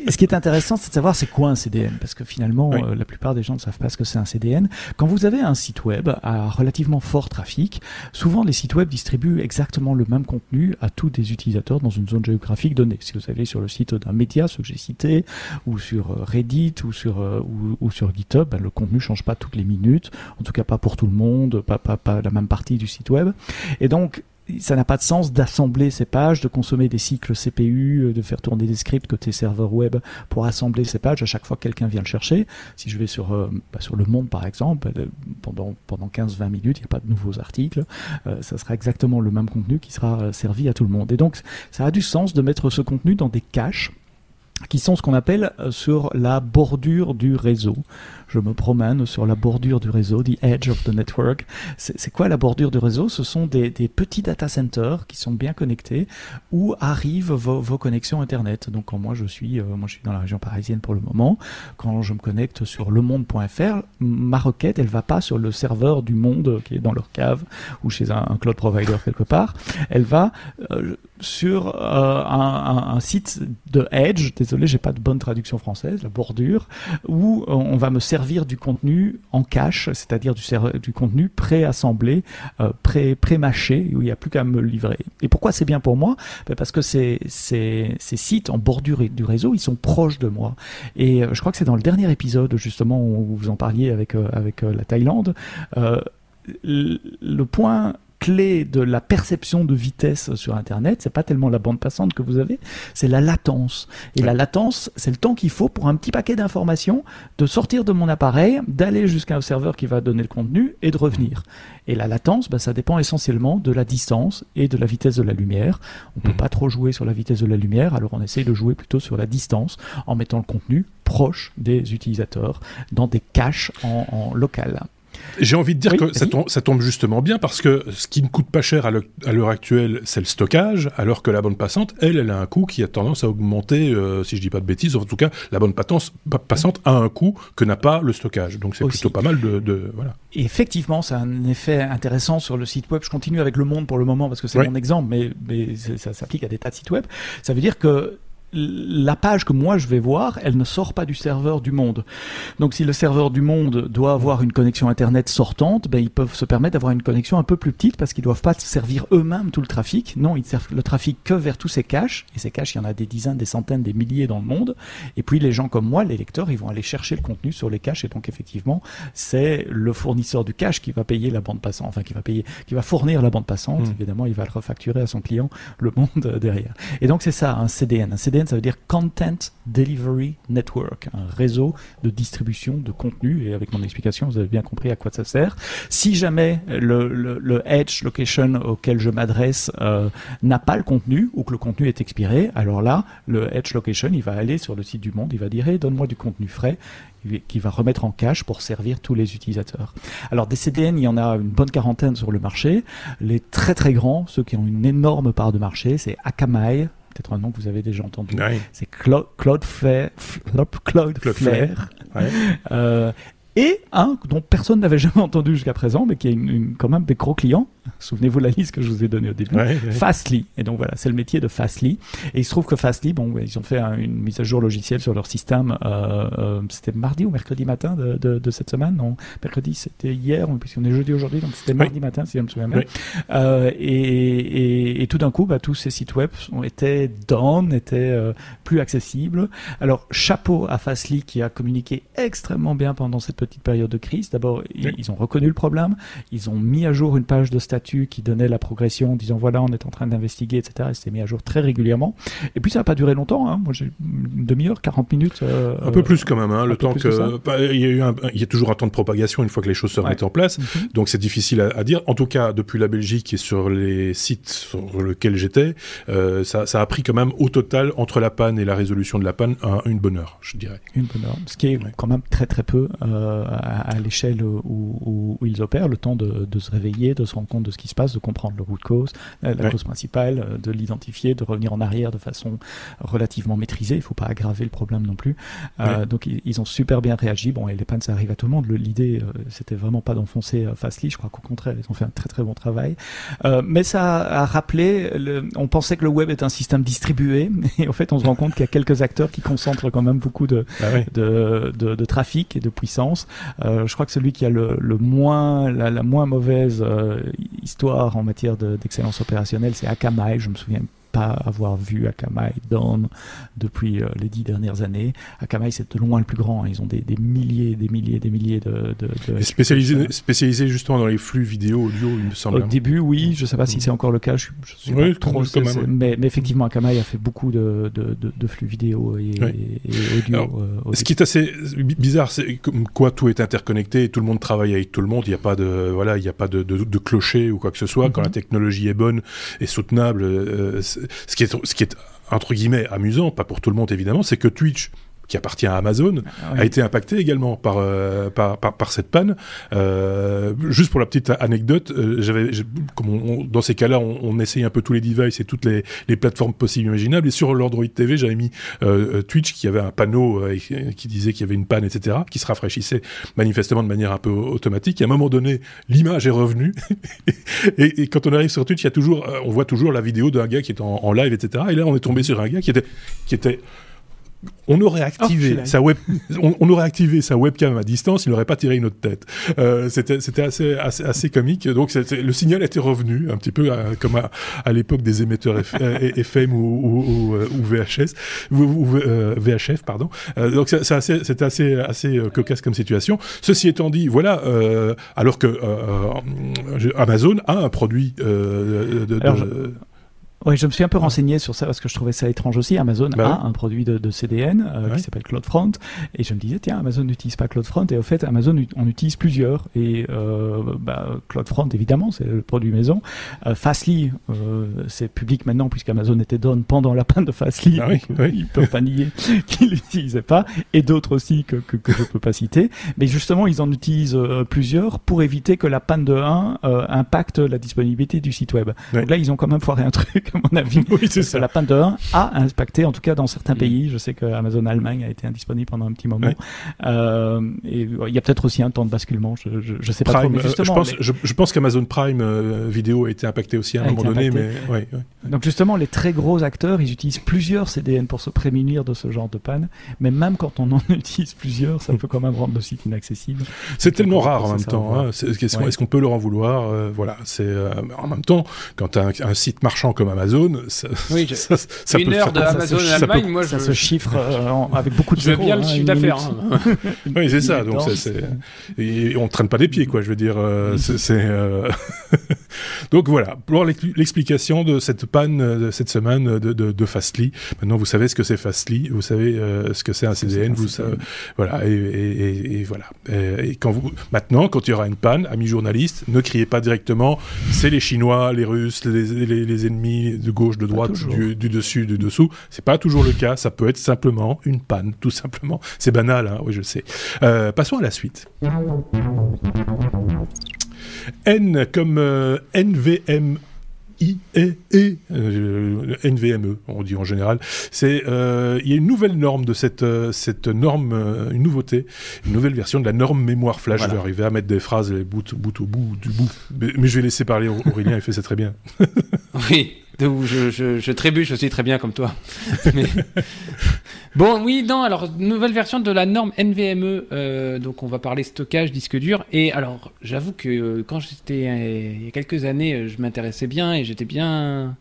ce qui est intéressant c'est de savoir c'est quoi un CDN, parce que finalement, la plupart des gens ne savent pas ce que c'est un CDN. Quand vous avez un site web à relativement fort trafic, souvent les sites web distribuent exactement le même contenu à tous des utilisateurs dans une zone géographique donnée. Si vous allez sur le site d'un média, ce que j'ai cité, ou sur euh, Reddit, ou sur, euh, ou, sur GitHub, ben, le contenu change pas toutes les minutes, en tout cas pas pour tout le monde, pas, pas, pas la même partie du site web. Et donc, ça n'a pas de sens d'assembler ces pages, de consommer des cycles CPU, euh, de faire tourner des scripts côté serveur web pour assembler ces pages à chaque fois que quelqu'un vient le chercher. Si je vais sur, euh, bah, sur Le Monde par exemple, euh, pendant, pendant 15-20 minutes, il n'y a pas de nouveaux articles, ça sera exactement le même contenu qui sera servi à tout le monde. Et donc ça a du sens de mettre ce contenu dans des caches qui sont ce qu'on appelle sur la bordure du réseau je me promène sur la bordure du réseau, the edge of the network. C'est quoi la bordure du réseau? Ce sont des, petits data centers qui sont bien connectés où arrivent vos, connexions Internet. Donc quand moi je suis, euh, moi je suis dans la région parisienne pour le moment, quand je me connecte sur lemonde.fr, ma requête elle va pas sur le serveur du Monde qui est dans leur cave ou chez un, cloud provider quelque part. Elle va euh, sur euh, un, un, site de Edge. Désolé, j'ai pas de bonne traduction française, la bordure, où on va me servir servir du contenu en cache, c'est-à-dire du, contenu pré-assemblé, euh, pré-mâché, où il n'y a plus qu'à me livrer. Et pourquoi c'est bien pour moi? Ben, Parce que ces, sites en bordure du réseau, ils sont proches de moi. Et euh, je crois que c'est dans le dernier épisode, justement, où vous en parliez avec, euh, avec la Thaïlande. le point clé de la perception de vitesse sur Internet, c'est pas tellement la bande passante que vous avez, c'est la latence. Et la latence, c'est le temps qu'il faut pour un petit paquet d'informations de sortir de mon appareil, d'aller jusqu'à un serveur qui va donner le contenu et de revenir. Et la latence, bah, ça dépend essentiellement de la distance et de la vitesse de la lumière. On peut mmh. pas trop jouer sur la vitesse de la lumière, alors on essaye de jouer plutôt sur la distance en mettant le contenu proche des utilisateurs dans des caches en, en local. J'ai envie de dire que ça tombe, justement bien parce que ce qui ne coûte pas cher à l'heure actuelle, c'est le stockage, alors que la bande passante, elle, elle a un coût qui a tendance à augmenter, euh, si je dis pas de bêtises, en tout cas, la bande passante a un coût que n'a pas le stockage. Donc c'est plutôt pas mal de, voilà. effectivement, ça a un effet intéressant sur le site web. Je continue avec Le Monde pour le moment parce que c'est mon exemple, mais, mais ça s'applique à des tas de sites web. Ça veut dire que la page que moi je vais voir, elle ne sort pas du serveur du monde. Donc si le serveur du monde doit avoir une connexion internet sortante, ben, ils peuvent se permettre d'avoir une connexion un peu plus petite parce qu'ils doivent pas servir eux-mêmes tout le trafic. Non, ils servent le trafic que vers tous ces caches. Et ces caches, il y en a des dizaines, des centaines, des milliers dans le monde. Et puis les gens comme moi, les lecteurs, ils vont aller chercher le contenu sur les caches. Et donc effectivement, c'est le fournisseur du cache qui va payer la bande passante, enfin qui va payer, qui va fournir la bande passante. Mmh. Évidemment, il va le refacturer à son client, le monde derrière. Et donc c'est ça, un CDN. Un CDN ça veut dire Content Delivery Network, un réseau de distribution de contenu. Et avec mon explication, vous avez bien compris à quoi ça sert. Si jamais le, Edge Location auquel je m'adresse euh, n'a pas le contenu ou que le contenu est expiré, alors là, le Edge Location, il va aller sur le site du monde, il va dire donne-moi du contenu frais qui va remettre en cache pour servir tous les utilisateurs. Alors des CDN, il y en a une bonne quarantaine sur le marché. Les très très grands, ceux qui ont une énorme part de marché, c'est Akamai, peut-être un nom que vous avez déjà entendu. C'est Cloud, Cloudflare. Cloudflare. Euh, et un dont personne n'avait jamais entendu jusqu'à présent, mais qui est une, quand même des gros clients, Souvenez-vous la liste que je vous ai donnée au début. Fastly. Et donc voilà, c'est le métier de Fastly. Et il se trouve que Fastly, bon, ils ont fait une mise à jour logicielle sur leur système. Euh, euh, c'était mardi ou mercredi matin de, de, de cette semaine? Non, mercredi, c'était hier, puisqu'on est jeudi aujourd'hui, donc c'était mardi matin, si je me souviens bien. Euh, et, et, et, tout d'un coup, bah, tous ces sites web ont été down, étaient plus accessibles. Alors, chapeau à Fastly qui a communiqué extrêmement bien pendant cette petite période de crise. D'abord, ils, ils ont reconnu le problème. Ils ont mis à jour une page de statut qui donnait la progression, en disant voilà, on est en train d'investiguer, etc. Et c'était mis à jour très régulièrement. Et puis ça n'a pas duré longtemps. Hein. Moi, j'ai une demi-heure, 40 minutes. Euh, un peu plus quand même. Hein, le temps que, bah, il y a eu, il y a toujours un temps de propagation une fois que les choses se remettent en place. Mhm. Donc c'est difficile à, dire. En tout cas, depuis la Belgique et sur les sites sur lesquels j'étais, euh, ça, ça, a pris quand même au total entre la panne et la résolution de la panne une bonne heure, je dirais. Une bonne heure, ce qui est quand même très très peu euh, à, l'échelle où, où, ils opèrent, le temps de, de se réveiller, de se rendre compte de ce qui se passe, de comprendre le root cause, euh, la cause principale, euh, de l'identifier, de revenir en arrière de façon relativement maîtrisée. Il ne faut pas aggraver le problème non plus. Euh, donc ils, ont super bien réagi. Bon, et les pannes, ça arrive à tout le monde. L'idée, c'était vraiment pas d'enfoncer Fastly. Je crois qu'au contraire, ils ont fait un très très bon travail. mais ça a rappelé, on pensait que le web est un système distribué, et en fait, on se rend compte qu'il y a quelques acteurs qui concentrent quand même beaucoup de, ah de, de, trafic et de puissance. je crois que celui qui a le, le moins, la, la moins mauvaise histoire en matière d'excellence opérationnelle, c'est Akamai. Je me souviens avoir vu Akamai Dawn depuis euh, les dix dernières années. Akamai, c'est de loin le plus grand. Hein. Ils ont des, milliers, des milliers, des milliers de. de, spécialisé, spécialisé justement dans les flux vidéo, audio, il me semble. Au hein. début, oui. Je ne sais pas si c'est encore le cas. Je, suis pas trop. mais, mais, effectivement, Akamai a fait beaucoup de, flux vidéo et, audio. Euh, ce qui est assez bizarre, c'est comme quoi tout est interconnecté et tout le monde travaille avec tout le monde. Il n'y a pas de voilà, il n'y a pas de, clocher ou quoi que ce soit. Quand mhm. la technologie est bonne et soutenable, euh, ce qui est, entre guillemets amusant, pas pour tout le monde évidemment, c'est que Twitch qui appartient à Amazon, ah a été impacté également par, euh, par, par, cette panne. Euh, juste pour la petite anecdote, euh, j'avais, comme dans ces cas-là, on, on, essaye un peu tous les devices et toutes les, les plateformes possibles imaginables. Et sur l'Android TV, j'avais mis euh, Twitch qui avait un panneau qui disait qu'il y avait une panne, etc., qui se rafraîchissait manifestement de manière un peu automatique. Et à un moment donné, l'image est revenue. et, et, quand on arrive sur Twitch, il y a toujours, on voit toujours la vidéo d'un gars qui est en, en live, etc. Et là, on est tombé sur un gars qui était, qui était on aurait activé oh, sa web, on, aurait activé sa webcam à distance, il n'aurait pas tiré une autre tête. Euh, c'était assez, assez, assez comique. Donc le signal était revenu un petit peu euh, comme à, à l'époque des émetteurs FM ou, ou, ou, VHS ou, VHF pardon. Euh, donc c'était assez assez assez cocasse comme situation. Ceci étant dit, voilà. alors que Amazon a un produit de, de oui, je me suis un peu renseigné sur ça parce que je trouvais ça étrange aussi. Amazon bah a un produit de, CDN euh, qui s'appelle CloudFront et je me disais tiens Amazon n'utilise pas CloudFront et au fait Amazon on utilise plusieurs et euh, bah, CloudFront évidemment c'est le produit maison. Euh, Fastly euh, c'est public maintenant puisqu'Amazon était down pendant la panne de Fastly. Ah oui, Ils peuvent pas nier qu'ils l'utilisaient pas et d'autres aussi que, que, que je peux pas citer. Mais justement ils en utilisent plusieurs pour éviter que la panne de 1 impacte la disponibilité du site web. Donc là ils ont quand même foiré un truc à mon avis. Oui, c'est ça. La panne de 1 a impacté, en tout cas dans certains mm. pays. Je sais que Amazon Allemagne a été indisponible pendant un petit moment. Euh, et il y a peut-être aussi un temps de basculement. Je, je, sais pas trop, mais justement, je pense, je, pense qu'Amazon Prime euh, vidéo a été impacté aussi à un moment donné, mais ouais, Donc justement, les très gros acteurs, ils utilisent plusieurs CDN pour se prémunir de ce genre de panne. Mais même quand on en utilise plusieurs, ça peut quand même rendre le site inaccessible. C'est tellement rare en même temps. Hein. Est-ce qu'on peut leur en vouloir euh, Voilà. C'est en même temps quand un, un site marchand comme Amazon, ça, oui, ça, une heure d'Amazon en Allemagne, moi, ça se chiffre euh, avec beaucoup de Je veux bien le hein, chiffre d'affaires. Hein. oui, c'est ça. Donc, c'est, et on traîne pas des pieds, quoi. Je veux dire, euh, c'est. Euh, donc voilà, pour l'explication de cette panne de cette semaine de, de, de, Fastly. Maintenant, vous savez ce que c'est Fastly, vous savez ce que c'est un CDN, vous savez, voilà, et, et, et voilà. Et, quand vous, maintenant, quand il y aura une panne, amis journalistes, ne criez pas directement. C'est les Chinois, les Russes, les, les, les ennemis de gauche, de droite, du, dessus, du dessous. C'est pas toujours le cas. Ça peut être simplement une panne, tout simplement. C'est banal, hein, oui, je sais. Euh, passons à la suite. N comme euh, NVM I E E euh, NVMe on dit en général c'est euh, il y a une nouvelle norme de cette euh, cette norme une nouveauté une nouvelle version de la norme mémoire flash je vais arriver à mettre des phrases les bout, bout au bout du bout mais, mais je vais laisser parler Aurélien il fait ça très bien oui je, je, je, trébuche aussi très bien comme toi. bon, oui, non, alors, nouvelle version de la norme NVMe, euh, donc on va parler stockage, disque dur. Et alors, j'avoue que euh, quand j'étais, euh, il y a quelques années, je m'intéressais bien et j'étais bien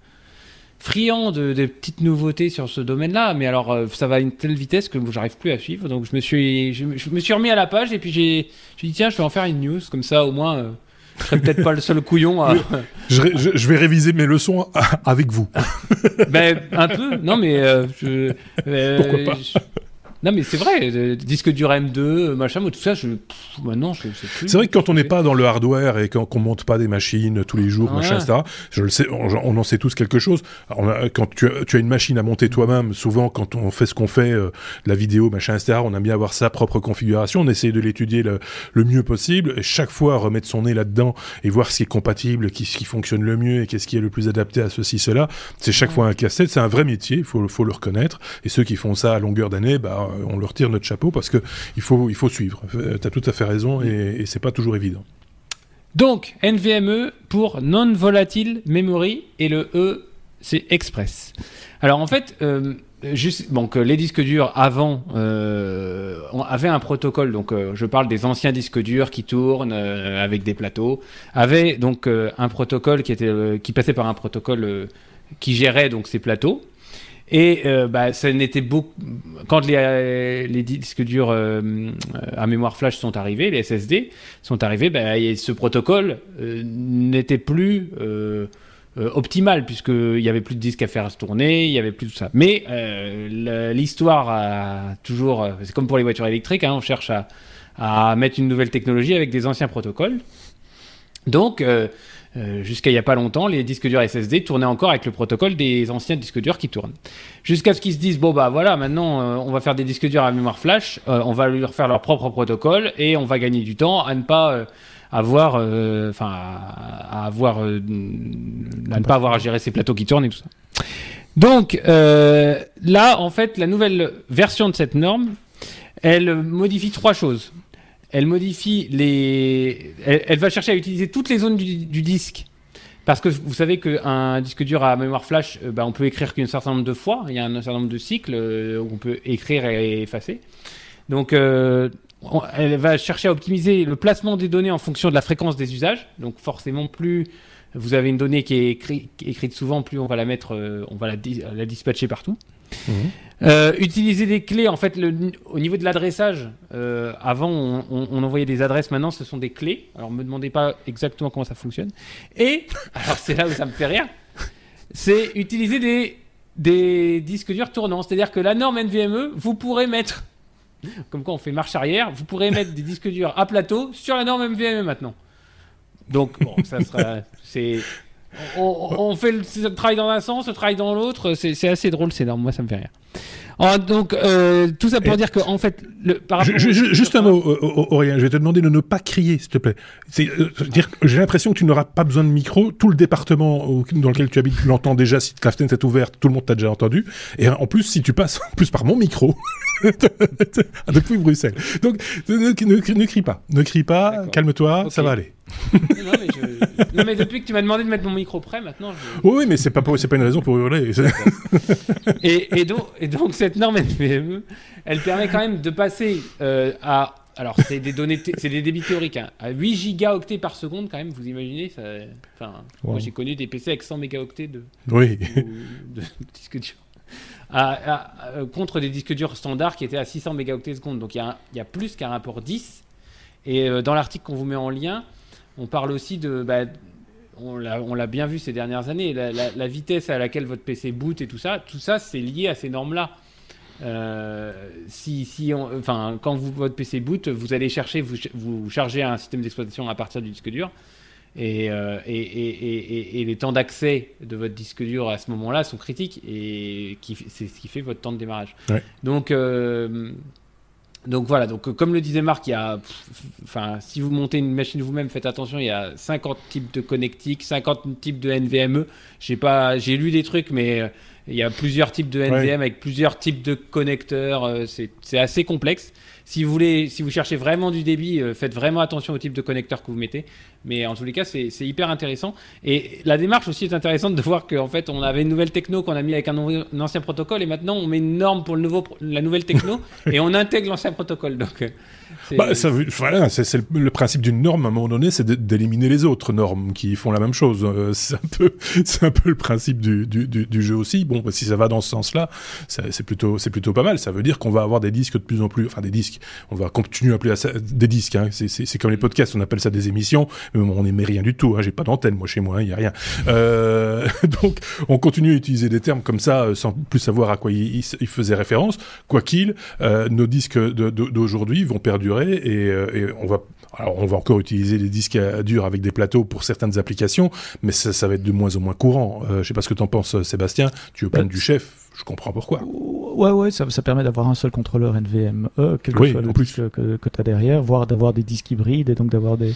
friand de, petites nouveautés sur ce domaine-là, mais alors ça va à une telle vitesse que j'arrive plus à suivre. Donc je me suis, je, me suis remis à la page et puis j'ai, j'ai dit tiens, je vais en faire une news comme ça au moins je serais peut-être pas le seul couillon à. Je, je, vais réviser mes leçons avec vous. ben, un peu. Non, mais. Euh, je, euh, Pourquoi pas? Non, mais c'est vrai, euh, disque dur M2, machin, tout ça, je, maintenant, je sais plus. C'est vrai que quand on n'est pas dans le hardware et qu'on monte pas des machines tous les jours, machin, etc., je le sais, on, en sait tous quelque chose. quand tu as, tu as, une machine à monter toi-même, souvent, quand on fait ce qu'on fait, euh, la vidéo, machin, etc., on aime bien avoir sa propre configuration, on essaye de l'étudier le, le, mieux possible, et chaque fois remettre son nez là-dedans et voir ce qui est compatible, qui, ce qui fonctionne le mieux et qu'est-ce qui est le plus adapté à ceci, cela. C'est chaque fois un casse-tête, c'est un vrai métier, il faut, faut le reconnaître. Et ceux qui font ça à longueur d'année, bah, on leur tire notre chapeau parce que il faut, il faut suivre. Euh, tu as tout à fait raison et, et c'est pas toujours évident. Donc, NVMe pour Non-Volatile Memory et le E, c'est Express. Alors en fait, euh, juste, donc les disques durs avant euh, avaient un protocole. Donc je parle des anciens disques durs qui tournent avec des plateaux. Avaient donc un protocole qui était qui passait par un protocole qui gérait donc ces plateaux. Et euh, bah, ça n'était beaucoup. Quand les, euh, disques durs euh, à mémoire flash sont arrivés, les SSD sont arrivés, bah, ce protocole n'était plus optimal puisqu'il y avait plus de disques à faire se tourner, il y avait plus tout ça. Mais l'histoire a toujours, c'est comme pour les voitures électriques, hein, on cherche à, à, mettre une nouvelle technologie avec des anciens protocoles. Donc Euh, jusqu'à il n'y a pas longtemps, les disques durs SSD tournaient encore avec le protocole des anciens disques durs qui tournent. Jusqu'à ce qu'ils se disent, bon bah voilà, maintenant euh, on va faire des disques durs à mémoire flash, euh, on va leur faire leur propre protocole et on va gagner du temps à ne pas avoir, enfin, à, avoir, à ne pas avoir à gérer ces plateaux qui tournent et tout ça. Donc là, en fait, la nouvelle version de cette norme, elle modifie trois choses elle modifie les. Elle, va chercher à utiliser toutes les zones du, disque. Parce que vous savez qu'un disque dur à mémoire flash, euh, bah, on peut écrire qu'un certain nombre de fois. Il y a un certain nombre de cycles euh, où on peut écrire et effacer. Donc, euh, elle va chercher à optimiser le placement des données en fonction de la fréquence des usages. Donc, forcément, plus vous avez une donnée qui est, écrite souvent, plus on va la mettre, on va la dispatcher partout. Euh, utiliser des clés, en fait, au niveau de l'adressage, euh, avant on, envoyait des adresses, maintenant ce sont des clés. Alors me demandez pas exactement comment ça fonctionne. Et, alors c'est là où ça me fait rire, c'est utiliser des, des disques durs tournants. C'est-à-dire que la norme NVMe, vous pourrez mettre, comme quand on fait marche arrière, vous pourrez mettre des disques durs à plateau sur la norme NVMe maintenant. Donc bon, ça sera, on, fait le, travail dans un sens, le travail dans l'autre. C'est assez drôle, c'est énorme. Moi, ça me fait rire. Ah, donc, euh, tout ça pour dire que, en fait, le, juste un mot, Aurélien, je vais te demander de ne pas crier, s'il te plaît. Euh, j'ai l'impression que tu n'auras pas besoin de micro. Tout le département dans lequel tu habites l'entend déjà. Si la fenêtre est ouverte, tout le monde t'a déjà entendu. Et en plus, si tu passes en plus par mon micro, depuis Bruxelles. Donc, ne, crie pas. Ne crie pas, calme-toi, ça va aller. non, mais depuis que tu m'as demandé de mettre mon micro près, maintenant. Oui, mais c'est pas, c'est pas une raison pour hurler. et, et, donc, et donc, cette norme NVMe, elle permet quand même de passer euh, à. Alors, c'est des données, c'est des débits théoriques, hein, à 8 gigaoctets par seconde, quand même, vous imaginez ça, Enfin, moi j'ai connu des PC avec 100 mégaoctets de, oui. de, disques durs. Euh, contre des disques durs standards qui étaient à 600 mégaoctets seconde. Donc il y, a plus qu'un rapport 10. Et euh, dans l'article qu'on vous met en lien, on parle aussi de. Bah, on l'a bien vu ces dernières années, la, vitesse à laquelle votre PC boot et tout ça, tout ça c'est lié à ces normes-là. Euh, si, si enfin, quand vous, votre PC boot, vous allez chercher, vous, vous chargez un système d'exploitation à partir du disque dur. Euh, et, et, et, les temps d'accès de votre disque dur à ce moment-là sont critiques et c'est ce qui fait votre temps de démarrage. Donc, euh, donc voilà, donc comme le disait Marc, il y a, enfin, si vous montez une machine vous-même, faites attention, il y a 50 types de connectiques, 50 types de NVMe. J'ai lu des trucs, mais il y a plusieurs types de NVM avec plusieurs types de connecteurs. C'est assez complexe si vous voulez, si vous cherchez vraiment du débit, euh, faites vraiment attention au type de connecteur que vous mettez. Mais en tous les cas, c'est hyper intéressant. Et la démarche aussi est intéressante de voir qu'en fait, on avait une nouvelle techno qu'on a mis avec un, ancien protocole, et maintenant on met une norme pour le nouveau, la nouvelle techno, et on intègre l'ancien protocole. Donc, euh, bah, voilà, c'est le, principe d'une norme à un moment donné, c'est d'éliminer les autres normes qui font la même chose. Euh, c'est un un peu le principe du, du, du, jeu aussi. Bon, bah, si ça va dans ce sens-là, c'est plutôt, plutôt pas mal. Ça veut dire qu'on va avoir des disques de plus en plus, enfin des disques. On va continuer à appeler ça des disques. Hein. C'est comme les podcasts, on appelle ça des émissions, mais on n'aimait rien du tout. Hein. J'ai pas d'antenne moi chez moi, il hein, y a rien. Euh, donc, on continue à utiliser des termes comme ça euh, sans plus savoir à quoi ils il, faisaient référence. Quoi qu'il, euh, nos disques d'aujourd'hui vont perdurer euh, et, on va alors on va encore utiliser les disques à dur avec des plateaux pour certaines applications, mais ça, ça va être de moins en moins courant. Euh, je sais pas ce que tu en penses, Sébastien. Tu es au plan du chef je comprends pourquoi. Ouais, ouais, ça, ça permet d'avoir un seul contrôleur NVMe, quel que soit le disque que, que tu as derrière, voire d'avoir des disques hybrides et donc d'avoir des,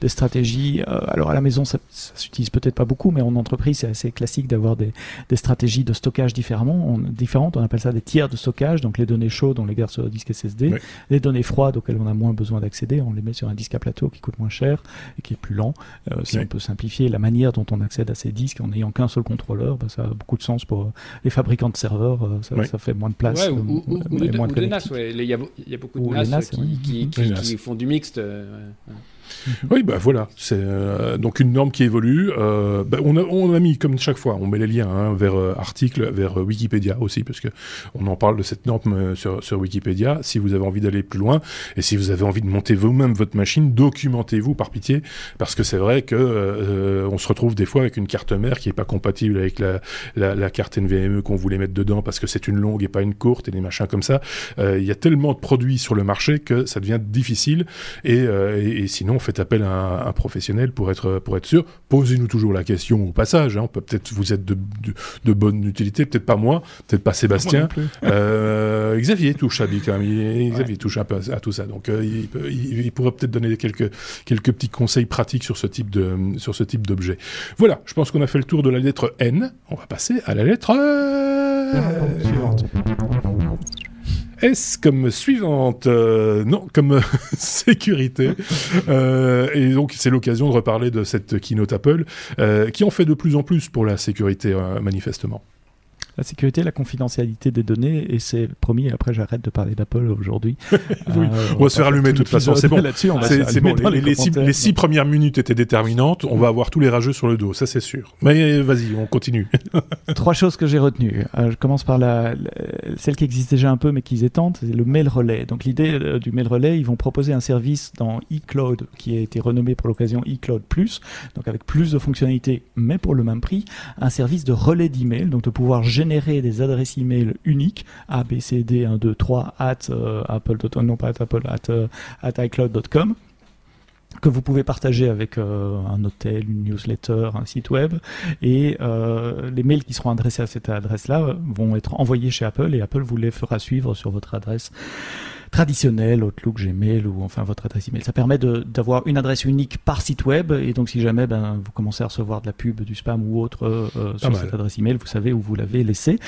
des stratégies. Euh, alors à la maison, ça, ça s'utilise peut-être pas beaucoup, mais en entreprise, c'est assez classique d'avoir des, des stratégies de stockage différemment, on, différentes. On appelle ça des tiers de stockage, donc les données chaudes, on les garde sur le disque SSD. Les données froides, auxquelles on a moins besoin d'accéder, on les met sur un disque à plateau qui coûte moins cher et qui est plus lent. Euh, si on peut simplifier la manière dont on accède à ces disques en n'ayant qu'un seul contrôleur, bah, ça a beaucoup de sens pour les fabricants de serveur, euh, ça, ça, fait moins de place. ou, ou, ou, ou de, de NAS, il y, a, y a beaucoup de NAS, NAS, qui, qui, qui, qui, font du mixte. Oui, bah voilà. C'est euh, donc une norme qui évolue. Euh, bah, on, a, mis comme chaque fois, on met les liens hein, vers euh, articles, vers Wikipédia aussi, parce que on en parle de cette norme sur, Wikipédia. Si vous avez envie d'aller plus loin et si vous avez envie de monter vous-même votre machine, documentez-vous par pitié, parce que c'est vrai que on se retrouve des fois avec une carte mère qui est pas compatible avec la, carte NVMe qu'on voulait mettre dedans parce que c'est une longue et pas une courte et des machins comme ça. Il y a tellement de produits sur le marché que ça devient difficile et sinon sinon, faites appel à un, professionnel pour être, pour être sûr. Posez-nous toujours la question au passage. Hein. Peut-être vous êtes de, de, bonne utilité, peut-être pas moi, peut-être pas Sébastien. Euh, Xavier touche à quand même. Xavier touche un peu à, tout ça. Donc, euh, il, pourrait peut-être donner quelques, quelques petits conseils pratiques sur ce type de, sur ce type d'objet. Voilà, je pense qu'on a fait le tour de la lettre N. On va passer à la lettre suivante. S comme suivante, euh, non, comme sécurité. Euh, et donc, c'est l'occasion de reparler de cette keynote Apple, euh, qui en fait de plus en plus pour la sécurité, manifestement la sécurité, la confidentialité des données, et c'est promis, après j'arrête de parler d'Apple aujourd'hui. oui. Euh, on, va se faire allumer de toute façon, c'est bon. les, six, premières minutes étaient déterminantes, on va avoir tous les rageux sur le dos, ça c'est sûr. Mais vas-y, on continue. Trois choses que j'ai retenues. Euh, je commence par la, celle qui existe déjà un peu mais qui étendent, c'est le mail relais. Donc l'idée euh, du mail relais, ils vont proposer un service dans eCloud qui a été renommé pour l'occasion eCloud Plus, donc avec plus de fonctionnalités mais pour le même prix, un service de relais d'email, donc de pouvoir gérer générer des adresses email uniques A, B, C, D, 1, 2, 3 at euh, non pas at Apple, at, euh, at iCloud.com que vous pouvez partager avec euh, un hôtel, une newsletter, un site web, et les mails qui seront adressés à cette adresse-là vont être envoyés chez Apple et Apple vous les fera suivre sur votre adresse traditionnel, Outlook, Gmail ou enfin votre adresse email. Ça permet d'avoir une adresse unique par site web et donc si jamais ben, vous commencez à recevoir de la pub, du spam ou autre euh, sur cette adresse email, vous savez où vous l'avez laissé.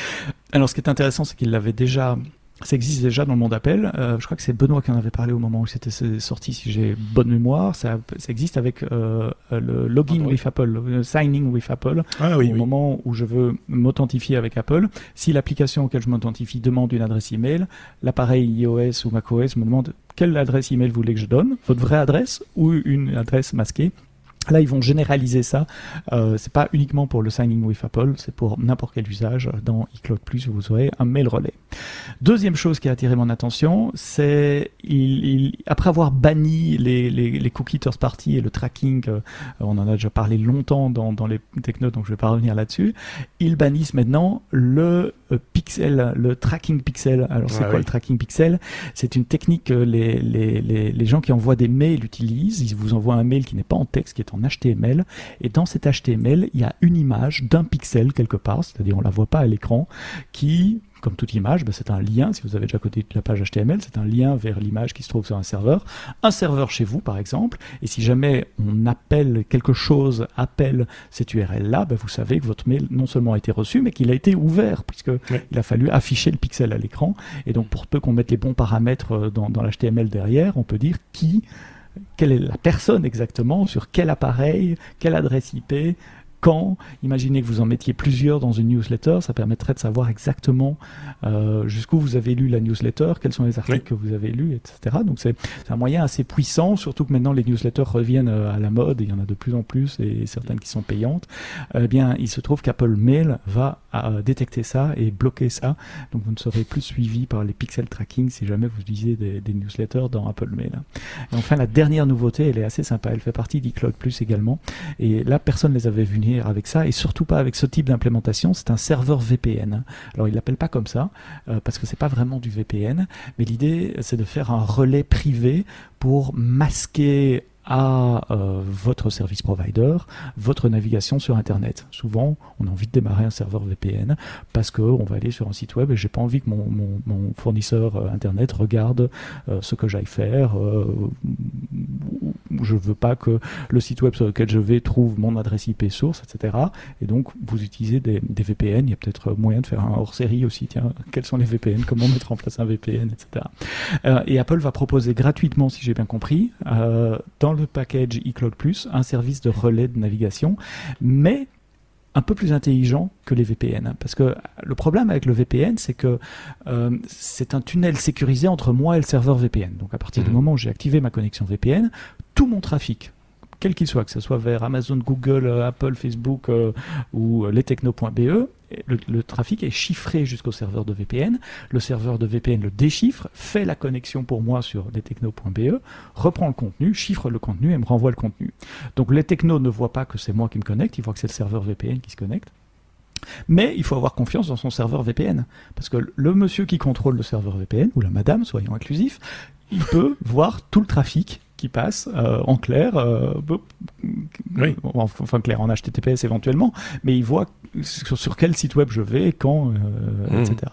Alors ce qui est intéressant, c'est qu'il l'avait déjà ça existe déjà dans le monde Apple. Euh, je crois que c'est Benoît qui en avait parlé au moment où c'était sorti, si j'ai bonne mémoire. Ça, ça existe avec euh, le login with Apple, le signing with Apple. Ah, oui, au moment où je veux m'authentifier avec Apple, si l'application auquel je m'authentifie demande une adresse email, l'appareil iOS ou macOS me demande quelle adresse email vous voulez que je donne, votre vraie adresse ou une adresse masquée. Là, ils vont généraliser ça. Euh, c'est pas uniquement pour le signing with Apple, c'est pour n'importe quel usage. Dans iCloud Plus, vous aurez un mail relais. Deuxième chose qui a attiré mon attention, c'est il, après avoir banni les, les, cookies first party et le tracking, euh, on en a déjà parlé longtemps dans, les technos, donc je vais pas revenir là-dessus. Ils bannissent maintenant le pixel, le tracking pixel. Alors c'est quoi le tracking pixel? C'est une technique que les, les, les, les gens qui envoient des mails utilisent. Ils vous envoient un mail qui n'est pas en texte, qui est en HTML. Et dans cet HTML, il y a une image d'un pixel quelque part, c'est-à-dire on la voit pas à l'écran, qui comme toute image, ben, c'est un lien, si vous avez déjà codé la page HTML, c'est un lien vers l'image qui se trouve sur un serveur, un serveur chez vous par exemple, et si jamais on appelle quelque chose, appelle cette URL-là, ben, vous savez que votre mail non seulement a été reçu, mais qu'il a été ouvert, puisqu'il il a fallu afficher le pixel à l'écran, et donc pour peu qu'on mette les bons paramètres euh, dans, dans l'HTML derrière, on peut dire qui quelle est la personne exactement, sur quel appareil, quelle adresse IP, quand. Imaginez que vous en mettiez plusieurs dans une newsletter, ça permettrait de savoir exactement euh, jusqu'où vous avez lu la newsletter, quels sont les articles que vous avez lus, etc. Donc c'est un moyen assez puissant, surtout que maintenant les newsletters reviennent euh, à la mode, il y en a de plus en plus et certaines qui sont payantes. Eh bien, il se trouve qu'Apple Mail va euh, détecter ça et bloquer ça, donc vous ne serez plus suivi par les pixel tracking si jamais vous utilisez des, des newsletters dans Apple Mail. Et enfin, la dernière nouveauté, elle est assez sympa, elle fait partie d'eCloud Plus également, et là personne ne les avait avec ça et surtout pas avec ce type d'implémentation. C'est un serveur VPN. Alors il l'appelle pas comme ça euh, parce que c'est pas vraiment du VPN, mais l'idée c'est de faire un relais privé pour masquer à euh, votre service provider, votre navigation sur Internet. Souvent, on a envie de démarrer un serveur VPN parce que on va aller sur un site web et j'ai pas envie que mon, fournisseur euh, Internet regarde euh, ce que j'aille faire. je veux pas que le site web sur lequel je vais trouve mon adresse IP source, etc. Et donc, vous utilisez des, des VPN. Il y a peut-être moyen de faire un hors-série aussi. Tiens, quels sont les VPN Comment mettre en place un VPN, etc. et Apple va proposer gratuitement, si j'ai bien compris, dans le package eCloud Plus, un service de relais de navigation, mais un peu plus intelligent que les VPN. Parce que le problème avec le VPN, c'est que euh, c'est un tunnel sécurisé entre moi et le serveur VPN. Donc à partir du mhm. moment où j'ai activé ma connexion VPN, tout mon trafic, quel qu'il soit, que ce soit vers Amazon, Google, euh, Apple, Facebook euh, ou lestechno.be, le, trafic est chiffré jusqu'au serveur de VPN. Le serveur de VPN le déchiffre, fait la connexion pour moi sur lestechno.be, reprend le contenu, chiffre le contenu et me renvoie le contenu. Donc les technos ne voient pas que c'est moi qui me connecte, ils voient que c'est le serveur VPN qui se connecte. Mais il faut avoir confiance dans son serveur VPN. Parce que le monsieur qui contrôle le serveur VPN, ou la madame, soyons inclusifs, il peut voir tout le trafic qui passe en clair, oui. enfin clair en HTTPS éventuellement, mais il voit sur, quel site web je vais, quand, mmh. etc.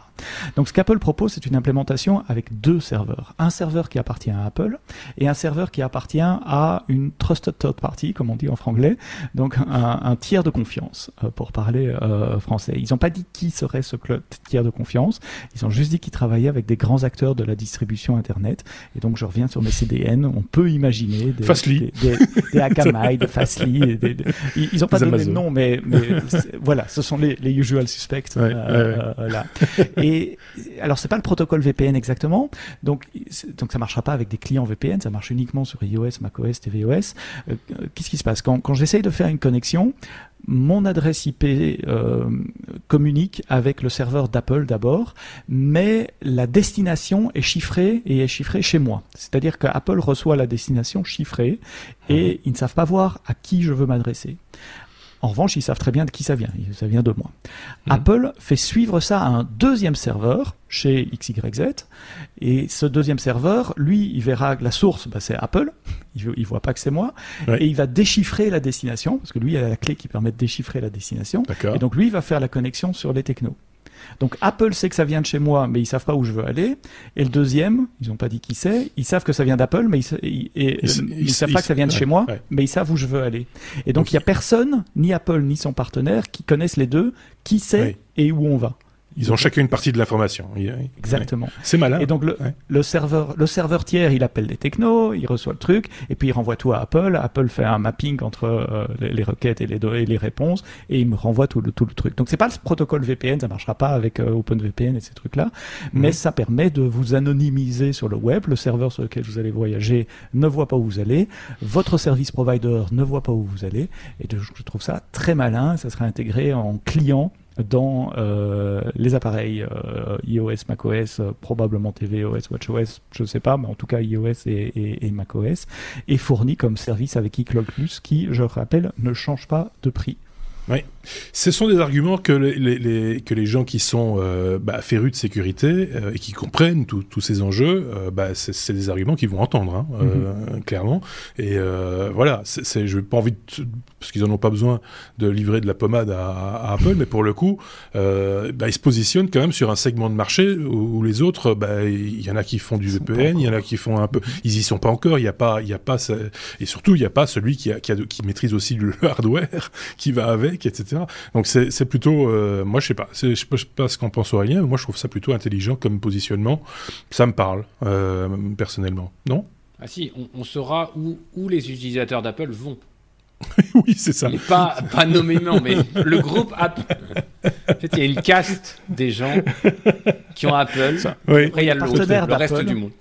Donc ce qu'Apple propose, c'est une implémentation avec deux serveurs. Un serveur qui appartient à Apple et un serveur qui appartient à une trusted third party, comme on dit en franglais, donc un, tiers de confiance, euh, pour parler euh, français. Ils n'ont pas dit qui serait ce tiers de confiance, ils ont juste dit qu'ils travaillaient avec des grands acteurs de la distribution Internet. Et donc je reviens sur mes CDN, on peut imaginer des, Fastly. des, des, Akamai, des Fastly. ils n'ont pas donné de nom, mais, mais voilà, ce sont les, les usual suspects euh, là. Et alors c'est pas le protocole VPN exactement, donc donc ça marchera pas avec des clients VPN, ça marche uniquement sur iOS, macOS, tvOS. Euh, qu'est-ce qui se passe? Quand, quand j'essaye de faire une connexion mon adresse IP euh, communique avec le serveur d'Apple d'abord, mais la destination est chiffrée et est chiffrée chez moi. C'est-à-dire qu'Apple reçoit la destination chiffrée et mmh. ils ne savent pas voir à qui je veux m'adresser. En revanche, ils savent très bien de qui ça vient. Ça vient de moi. Mhm. Apple fait suivre ça à un deuxième serveur chez XYZ. Et ce deuxième serveur, lui, il verra que la source, bah, c'est Apple. Il ne voit pas que c'est moi. Et il va déchiffrer la destination, parce que lui, il a la clé qui permet de déchiffrer la destination. Et donc, lui, il va faire la connexion sur les technos. Donc Apple sait que ça vient de chez moi, mais ils savent pas où je veux aller. Et le deuxième, ils n'ont pas dit qui c'est. Ils savent que ça vient d'Apple, mais ils, ne savent pas que ça vient de chez moi, mais ils savent où je veux aller. Et donc il y a personne, ni Apple ni son partenaire, qui connaissent les deux, qui sait et où on va. Ils ont chacun une partie de l'information. Exactement. C'est malin. Et donc le, serveur, le serveur tiers, il appelle des technos, il reçoit le truc, et puis il renvoie tout à Apple. Apple fait un mapping entre euh, les, requêtes et les, et les réponses, et il me renvoie tout le, tout le truc. Donc c'est pas le protocole VPN, ça marchera pas avec euh, OpenVPN et ces trucs-là, mais ça permet de vous anonymiser sur le web. Le serveur sur lequel vous allez voyager ne voit pas où vous allez, votre service provider ne voit pas où vous allez, et je trouve ça très malin. Ça sera intégré en client dans euh, les appareils euh, iOS, macOS, probablement tvOS, watchOS, je ne sais pas, mais en tout cas iOS et, et, macOS, est fourni comme service avec iCloud Plus qui, je rappelle, ne change pas de prix. Oui, ce sont des arguments que les, que les gens qui sont euh, bah, férus de sécurité euh, et qui comprennent tous ces enjeux, euh, bah, c'est des arguments qu'ils vont entendre, hein, mhm. clairement. Et voilà, je n'ai pas envie, de, parce qu'ils n'en ont pas besoin de livrer de la pommade à, Apple, mais pour le coup, bah, ils se positionnent quand même sur un segment de marché où, les autres, il y en a qui font du VPN, il y en a qui font un peu, mhm. ils y sont pas encore, il n'y a pas, y a pas, et surtout il n'y a pas celui qui, a, qui, a, qui maîtrise aussi le hardware qui va avec etc. Donc c'est plutôt, euh, moi je sais pas, je sais pas ce qu'en pense Aurélien, mais moi je trouve ça plutôt intelligent comme positionnement. Ça me parle euh, personnellement, non? Ah si, on, saura où, où les utilisateurs d'Apple vont. oui, c'est ça. pas, pas nommément, mais le groupe Apple. En fait, il y a une caste des gens qui ont Apple. Oui. Après, il y a le, le reste du monde.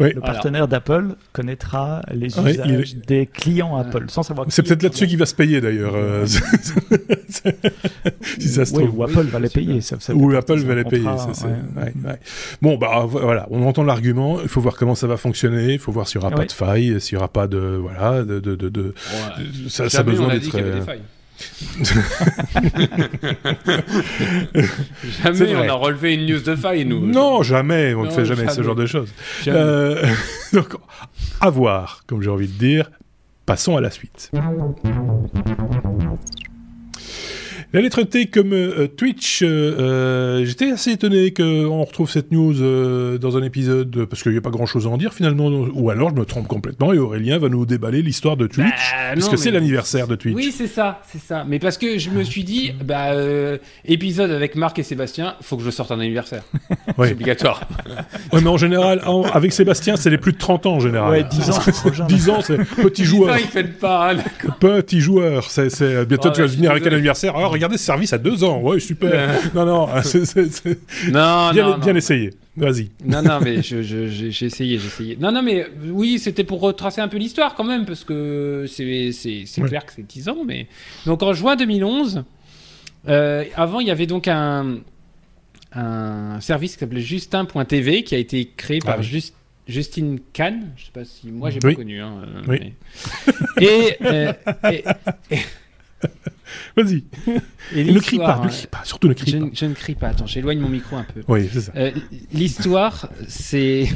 Le partenaire d'Apple connaîtra les usages des clients Apple sans savoir. C'est peut-être là-dessus qu'il va se payer d'ailleurs. Euh, si ça se trouve. ou Apple va les payer. Ça, ou Apple va les payer. Bon, bah voilà, on entend l'argument. Il faut voir comment ça va fonctionner. Il faut voir s'il n'y aura pas de faille, s'il n'y aura pas de voilà, de, de, de, ça, ça a besoin d'être. Jamais on a relevé une news de faille, nous. Non, jamais. On ne fait jamais, ce genre de choses. Euh, donc, à voir, comme j'ai envie de dire. Passons à la suite. La lettre T comme euh, Twitch, euh, euh, j'étais assez étonné qu'on retrouve cette news dans un épisode, parce qu'il n'y a pas grand-chose à en dire finalement, ou alors je me trompe complètement et Aurélien va nous déballer l'histoire de Twitch, bah, parce que c'est l'anniversaire de Twitch. Oui, c'est ça, c'est ça. Mais parce que je me suis dit, bah, épisode avec Marc et Sébastien, faut que je sorte un anniversaire. C'est obligatoire. ouais, mais en général, avec Sébastien, c'est les plus de 30 ans en général. Ouais, 10 ans. 10 ans, c'est petit joueur. Ça, il fait pas. Hein, petit joueur. C'est, bientôt oh, tu vas venir avec un anniversaire. Alors, regardez ce service à deux ans. Ouais, super. non, non, c'est, non, bien, non, bien essayé. Vas-y. Non, non, mais j'ai essayé, j'ai essayé. Non, non, mais oui, c'était pour retracer un peu l'histoire quand même, parce que c'est clair que c'est 10 ans. Mais... Donc en juin 2011, euh, avant, il y avait donc un, un service qui s'appelait Justin.tv qui a été créé par ah Just, Justine Kahn. Je sais pas si. Moi, j'ai pas connu. Hein, euh, oui. et, euh, et Vas-y. ne crie pas, ne crie pas, surtout ne crie je, pas. Je ne crie pas, attends, j'éloigne mon micro un peu. Oui, c'est ça. Euh, l'histoire, c'est.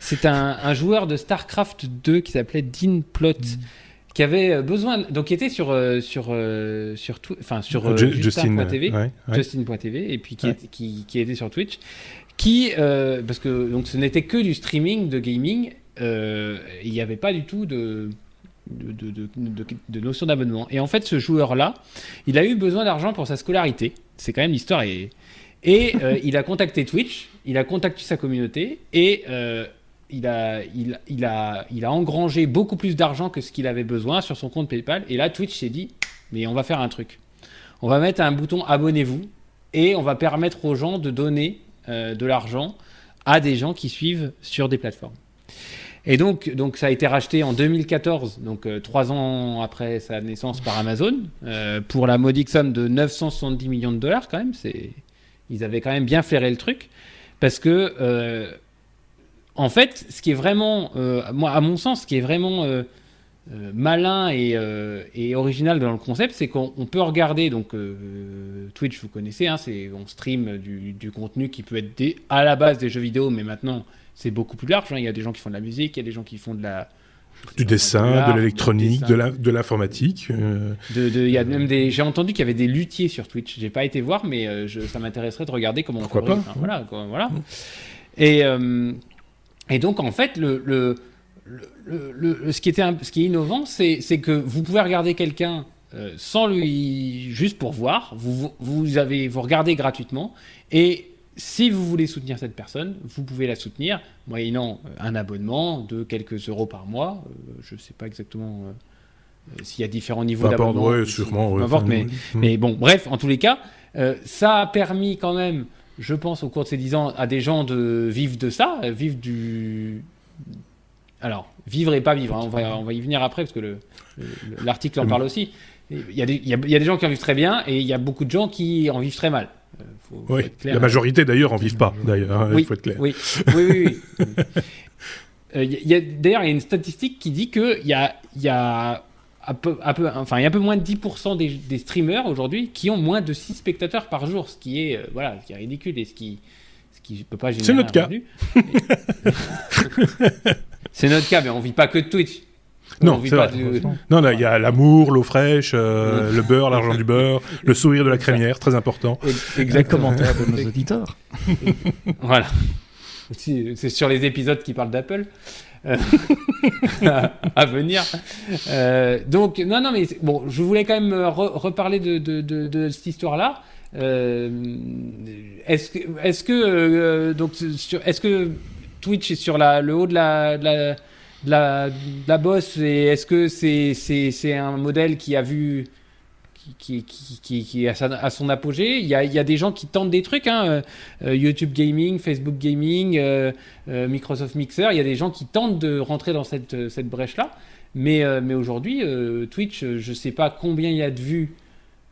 C'est un, joueur de StarCraft 2 qui s'appelait Dean Plot. Mm. Qui avait besoin, donc qui était sur sur sur enfin sur Justin.tv, Justin.tv, et puis qui, qui, qui était sur Twitch, qui parce que donc ce n'était que du streaming de gaming, il n'y avait pas du tout de de, de, notion d'abonnement. Et en fait, ce joueur-là, il a eu besoin d'argent pour sa scolarité. C'est quand même l'histoire. Et, et euh, il a contacté Twitch, il a contacté sa communauté et euh, il, a, il, a, il a engrangé beaucoup plus d'argent que ce qu'il avait besoin sur son compte PayPal. Et là, Twitch s'est dit, mais on va faire un truc. On va mettre un bouton abonnez-vous et on va permettre aux gens de donner euh, de l'argent à des gens qui suivent sur des plateformes. Et donc, donc ça a été racheté en 2014, donc euh, trois ans après sa naissance par Amazon, euh, pour la modique somme de 970 millions de dollars quand même. C'est, ils avaient quand même bien flairé le truc, parce que euh, en fait, ce qui est vraiment, moi, à mon sens, ce qui est vraiment malin et, original dans le concept, c'est qu'on peut regarder donc Twitch, vous connaissez, hein, c'est on stream du, contenu qui peut être à la base des jeux vidéo, mais maintenant c'est beaucoup plus large. Hein. Il y a des gens qui font de la musique, il y a des gens qui font de la du dessin, de l'électronique, de l'informatique. Euh. Il y a même des. J'ai entendu qu'il y avait des luthiers sur Twitch. J'ai pas été voir, mais euh, je, ça m'intéresserait de regarder comment Pourquoi on pas Voilà, voilà. Et euh, et donc en fait le, le, le, ce qui était ce qui est innovant, c'est que vous pouvez regarder quelqu'un sans lui juste pour voir. Vous vous avez vous regardez gratuitement et si vous voulez soutenir cette personne, vous pouvez la soutenir moyennant euh, un abonnement de quelques euros par mois. Euh, je ne sais pas exactement euh, s'il y a différents niveaux d'abonnement. Oui, sûrement. mais, mais, bon, bref, en tous les cas, ça a permis quand même, je pense, au cours de ces dix ans, à des gens de vivre de ça, vivre du. Alors, vivre et pas vivre, hein, on, va, on va y venir après parce que l'article en parle aussi. Il y, a des, il y, a des gens qui en vivent très bien et il y a beaucoup de gens qui en vivent très mal. Euh, oui, la majorité d'ailleurs en vivent pas, d'ailleurs, hein, il faut être clair. Oui, oui, oui. Euh, d'ailleurs, il y a une statistique qui dit qu'il y a, y a un peu, un peu, enfin, il y a un peu moins de 10% des, des streamers aujourd'hui qui ont moins de 6 spectateurs par jour, ce qui est, euh, voilà, ce qui est ridicule et ce qui, ce qui peut pas générer. C'est notre cas. C'est notre cas, mais on vit pas que de Twitch. Non, Non, il y a l'amour, l'eau fraîche, euh, le beurre, l'argent du beurre, le sourire de la crémière, très important. Exactement. de nos auditeurs. voilà. C'est sur les épisodes qui parlent d'Apple. Euh, à, venir. Euh, donc, non, non, mais bon, je voulais quand même reparler de, de, de, cette histoire-là. est-ce que, est-ce que, donc, est-ce que Twitch est sur la, le haut de la, de la la bosse et est-ce que c'est un modèle qui a vu qui, qui, qui, qui a, son apogée? Il y, a, il y, a, des gens qui tentent des trucs, hein. Euh, YouTube Gaming, Facebook Gaming, euh, euh, Microsoft Mixer. Il y a des gens qui tentent de rentrer dans cette, cette brèche-là. Mais, mais aujourd'hui, Twitch, je ne sais pas combien il y a de vues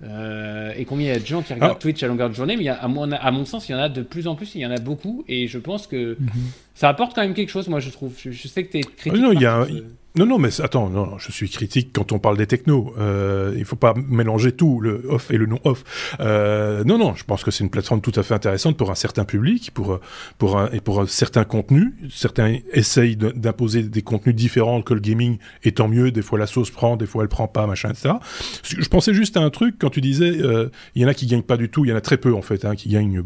euh, et combien il y a de gens qui regardent Twitch à longueur de journée, mais à, mon, à, mon, sens, il y en a de plus en plus, il y en a beaucoup, et je pense que mhm. ça apporte quand même quelque chose, moi je trouve. Je, sais que tu es critique. non, il y a, non, non, mais attends, non, je suis critique quand on parle des technos. Euh, il faut pas mélanger tout, le off et le non off. Euh, non, non, je pense que c'est une plateforme tout à fait intéressante pour un certain public, pour pour un, et pour un certain. Certains essayent d'imposer des contenus différents que le gaming, et tant mieux. Des fois la sauce prend, des fois elle prend pas, machin, etc. Je pensais juste à un truc quand tu disais, euh, il y en a qui gagnent pas du tout, il y en a très peu en fait, hein, qui gagnent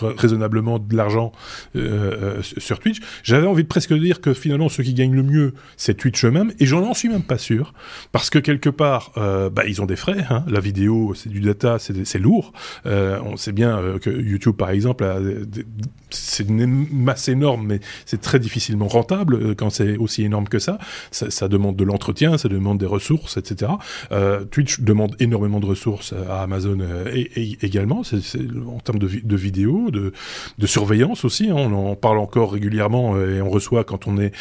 raisonnablement de l'argent euh, sur Twitch. J'avais envie de presque dire que finalement ceux qui gagnent le mieux, c'est Twitch eux-mêmes, et j'en suis même pas sûr, parce que quelque part, euh, bah, ils ont des frais, hein. la vidéo, c'est du data, c'est lourd, euh, on sait bien euh, que YouTube, par exemple, c'est une masse énorme, mais c'est très difficilement rentable euh, quand c'est aussi énorme que ça. ça. demande de l'entretien, ça demande des ressources, etc. Twitch demande énormément de ressources à Amazon et, également, c'est en termes de, de vidéos, de, de, surveillance aussi. Hein. on en parle encore régulièrement et on reçoit quand on est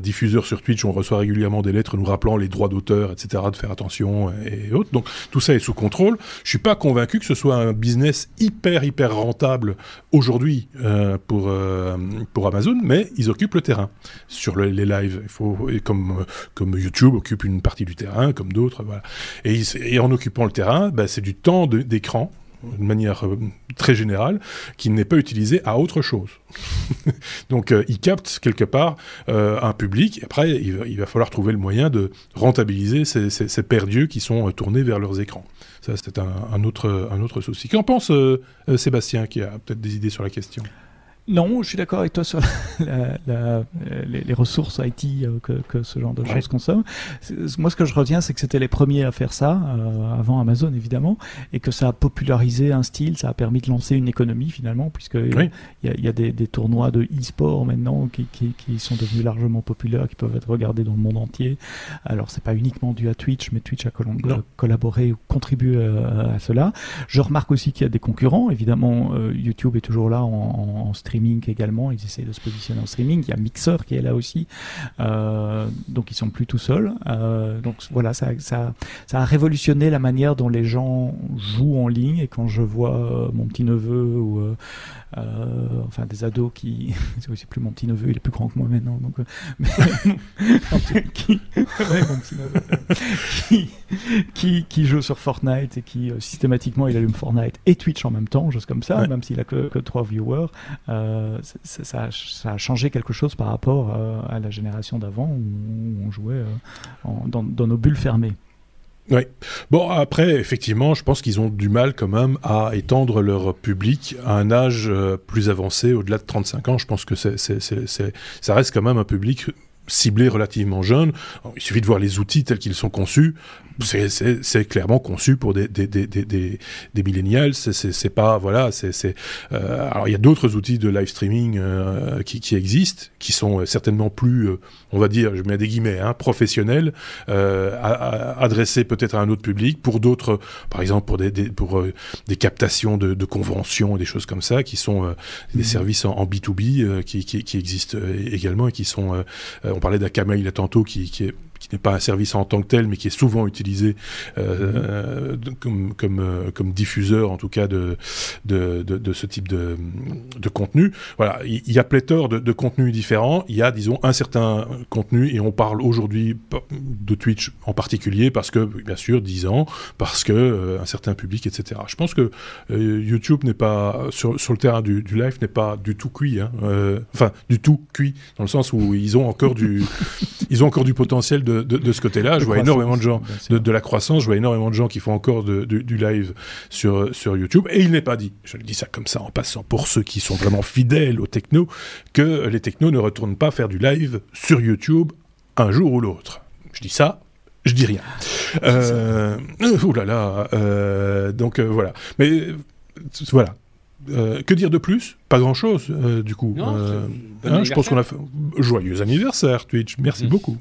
diffuseur sur Twitch, on reçoit régulièrement des lettres nous rappelant les droits d'auteur, etc., de faire attention et autres. Donc tout ça est sous contrôle. Je suis pas convaincu que ce soit un business hyper hyper rentable aujourd'hui euh, pour euh, pour Amazon, mais ils occupent le terrain sur les lives. Il faut comme comme YouTube occupe une partie du terrain, comme d'autres, voilà. Et, en occupant le terrain, bah, c'est du temps d'écran de manière euh, très générale, qui n'est pas utilisé à autre chose. Donc euh, il capte quelque part euh, un public, après il va, falloir trouver le moyen de rentabiliser ces, ces, perdus qui sont tournés vers leurs écrans. Ça c'est un, autre, un autre souci. Qu'en pense Sébastien, qui a peut-être des idées sur la question? Non, je suis d'accord avec toi sur la, les, ressources IT euh, que, que, ce genre de choses consomme. Moi, ce que je retiens, c'est que c'était les premiers à faire ça, euh, avant Amazon évidemment, et que ça a popularisé un style, ça a permis de lancer une économie finalement, puisque il y, a, des, des, tournois de e-sport maintenant qui, qui, qui, sont devenus largement populaires, qui peuvent être regardés dans le monde entier. Alors, c'est pas uniquement dû à Twitch, mais Twitch a collaboré ou contribué euh, à, cela. Je remarque aussi qu'il y a des concurrents. Évidemment, YouTube est toujours là en, en streaming streaming également. Ils essaient de se positionner en streaming. Il y a Mixer qui est là aussi. Euh, donc ils sont plus tout seuls. Euh, donc voilà, ça, ça, ça, a révolutionné la manière dont les gens jouent en ligne. Et quand je vois euh, mon petit neveu ou enfin des ados qui, c'est aussi plus mon petit neveu, il est plus grand que moi maintenant. Donc, qui, qui, qui, joue sur Fortnite et qui systématiquement il allume Fortnite et Twitch en même temps, juste comme ça, même s'il a que, que 3 viewers. Euh, ça, a changé quelque chose par rapport euh, à la génération d'avant où on jouait euh, dans, nos bulles fermées. Oui. Bon, après, effectivement, je pense qu'ils ont du mal quand même à étendre leur public à un âge plus avancé, au-delà de 35 ans. Je pense que c'est, ça reste quand même un public ciblé relativement jeune. Il suffit de voir les outils tels qu'ils sont conçus c'est clairement conçu pour des, des, des, des, des millennials. C'est pas, voilà, c'est. Euh, alors, il y a d'autres outils de live streaming euh, qui, qui, existent, qui sont euh, certainement plus, euh, on va dire, je mets des guillemets, hein, professionnels, euh, adressés peut-être à un autre public, pour d'autres, par exemple, pour des, pour, des captations de, de, conventions, des choses comme ça, qui sont des mmh. services en, B2B qui, qui, qui, existent également et qui sont. on parlait d'Akamai là tantôt, qui, qui est qui n'est pas un service en tant que tel, mais qui est souvent utilisé euh, euh, comme, diffuseur, en tout cas, de, ce type de, contenu. Voilà, il y, a pléthore de, contenus différents. Il y a, disons, un certain contenu, et on parle aujourd'hui de Twitch en particulier, parce que, bien sûr, 10 ans, parce que euh, un certain public, etc. Je pense que YouTube n'est pas, sur, le terrain du, du live, n'est pas du tout cuit. Hein, enfin, du tout cuit, dans le sens où ils ont encore du, ils ont encore du potentiel de de, ce côté-là. Je vois énormément de gens, de, la croissance, je vois énormément de gens qui font encore du live sur, sur YouTube. Et il n'est pas dit, je le dis ça comme ça en passant, pour ceux qui sont vraiment fidèles aux technos, que les technos ne retournent pas faire du live sur YouTube un jour ou l'autre. Je dis ça, je dis rien. Euh, ouh là là. Euh, donc euh, voilà. Mais voilà. Euh, que dire de plus? Pas grand-chose, euh, du coup. Euh, hein, je pense qu'on a fait... Joyeux anniversaire, Twitch. Merci mm. beaucoup.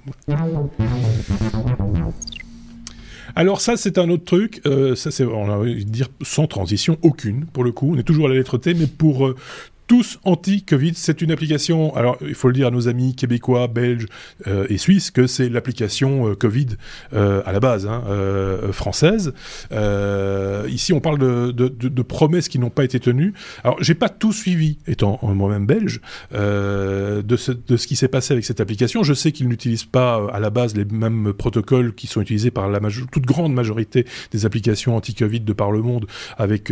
Alors ça, c'est un autre truc. ça, c'est, on a envie de dire sans transition aucune, pour le coup. On est toujours à la lettre T, mais pour tous anti-Covid. C'est une application, alors il faut le dire à nos amis québécois, belges euh, et suisses, que c'est l'application euh, Covid euh, à la base, hein, française. ici, on parle de, promesses qui n'ont pas été tenues. Alors, j'ai pas tout suivi, étant moi-même belge, de ce, qui s'est passé avec cette application. Je sais qu'ils n'utilisent pas à la base les mêmes protocoles qui sont utilisés par la toute grande majorité des applications anti-Covid de par le monde, avec,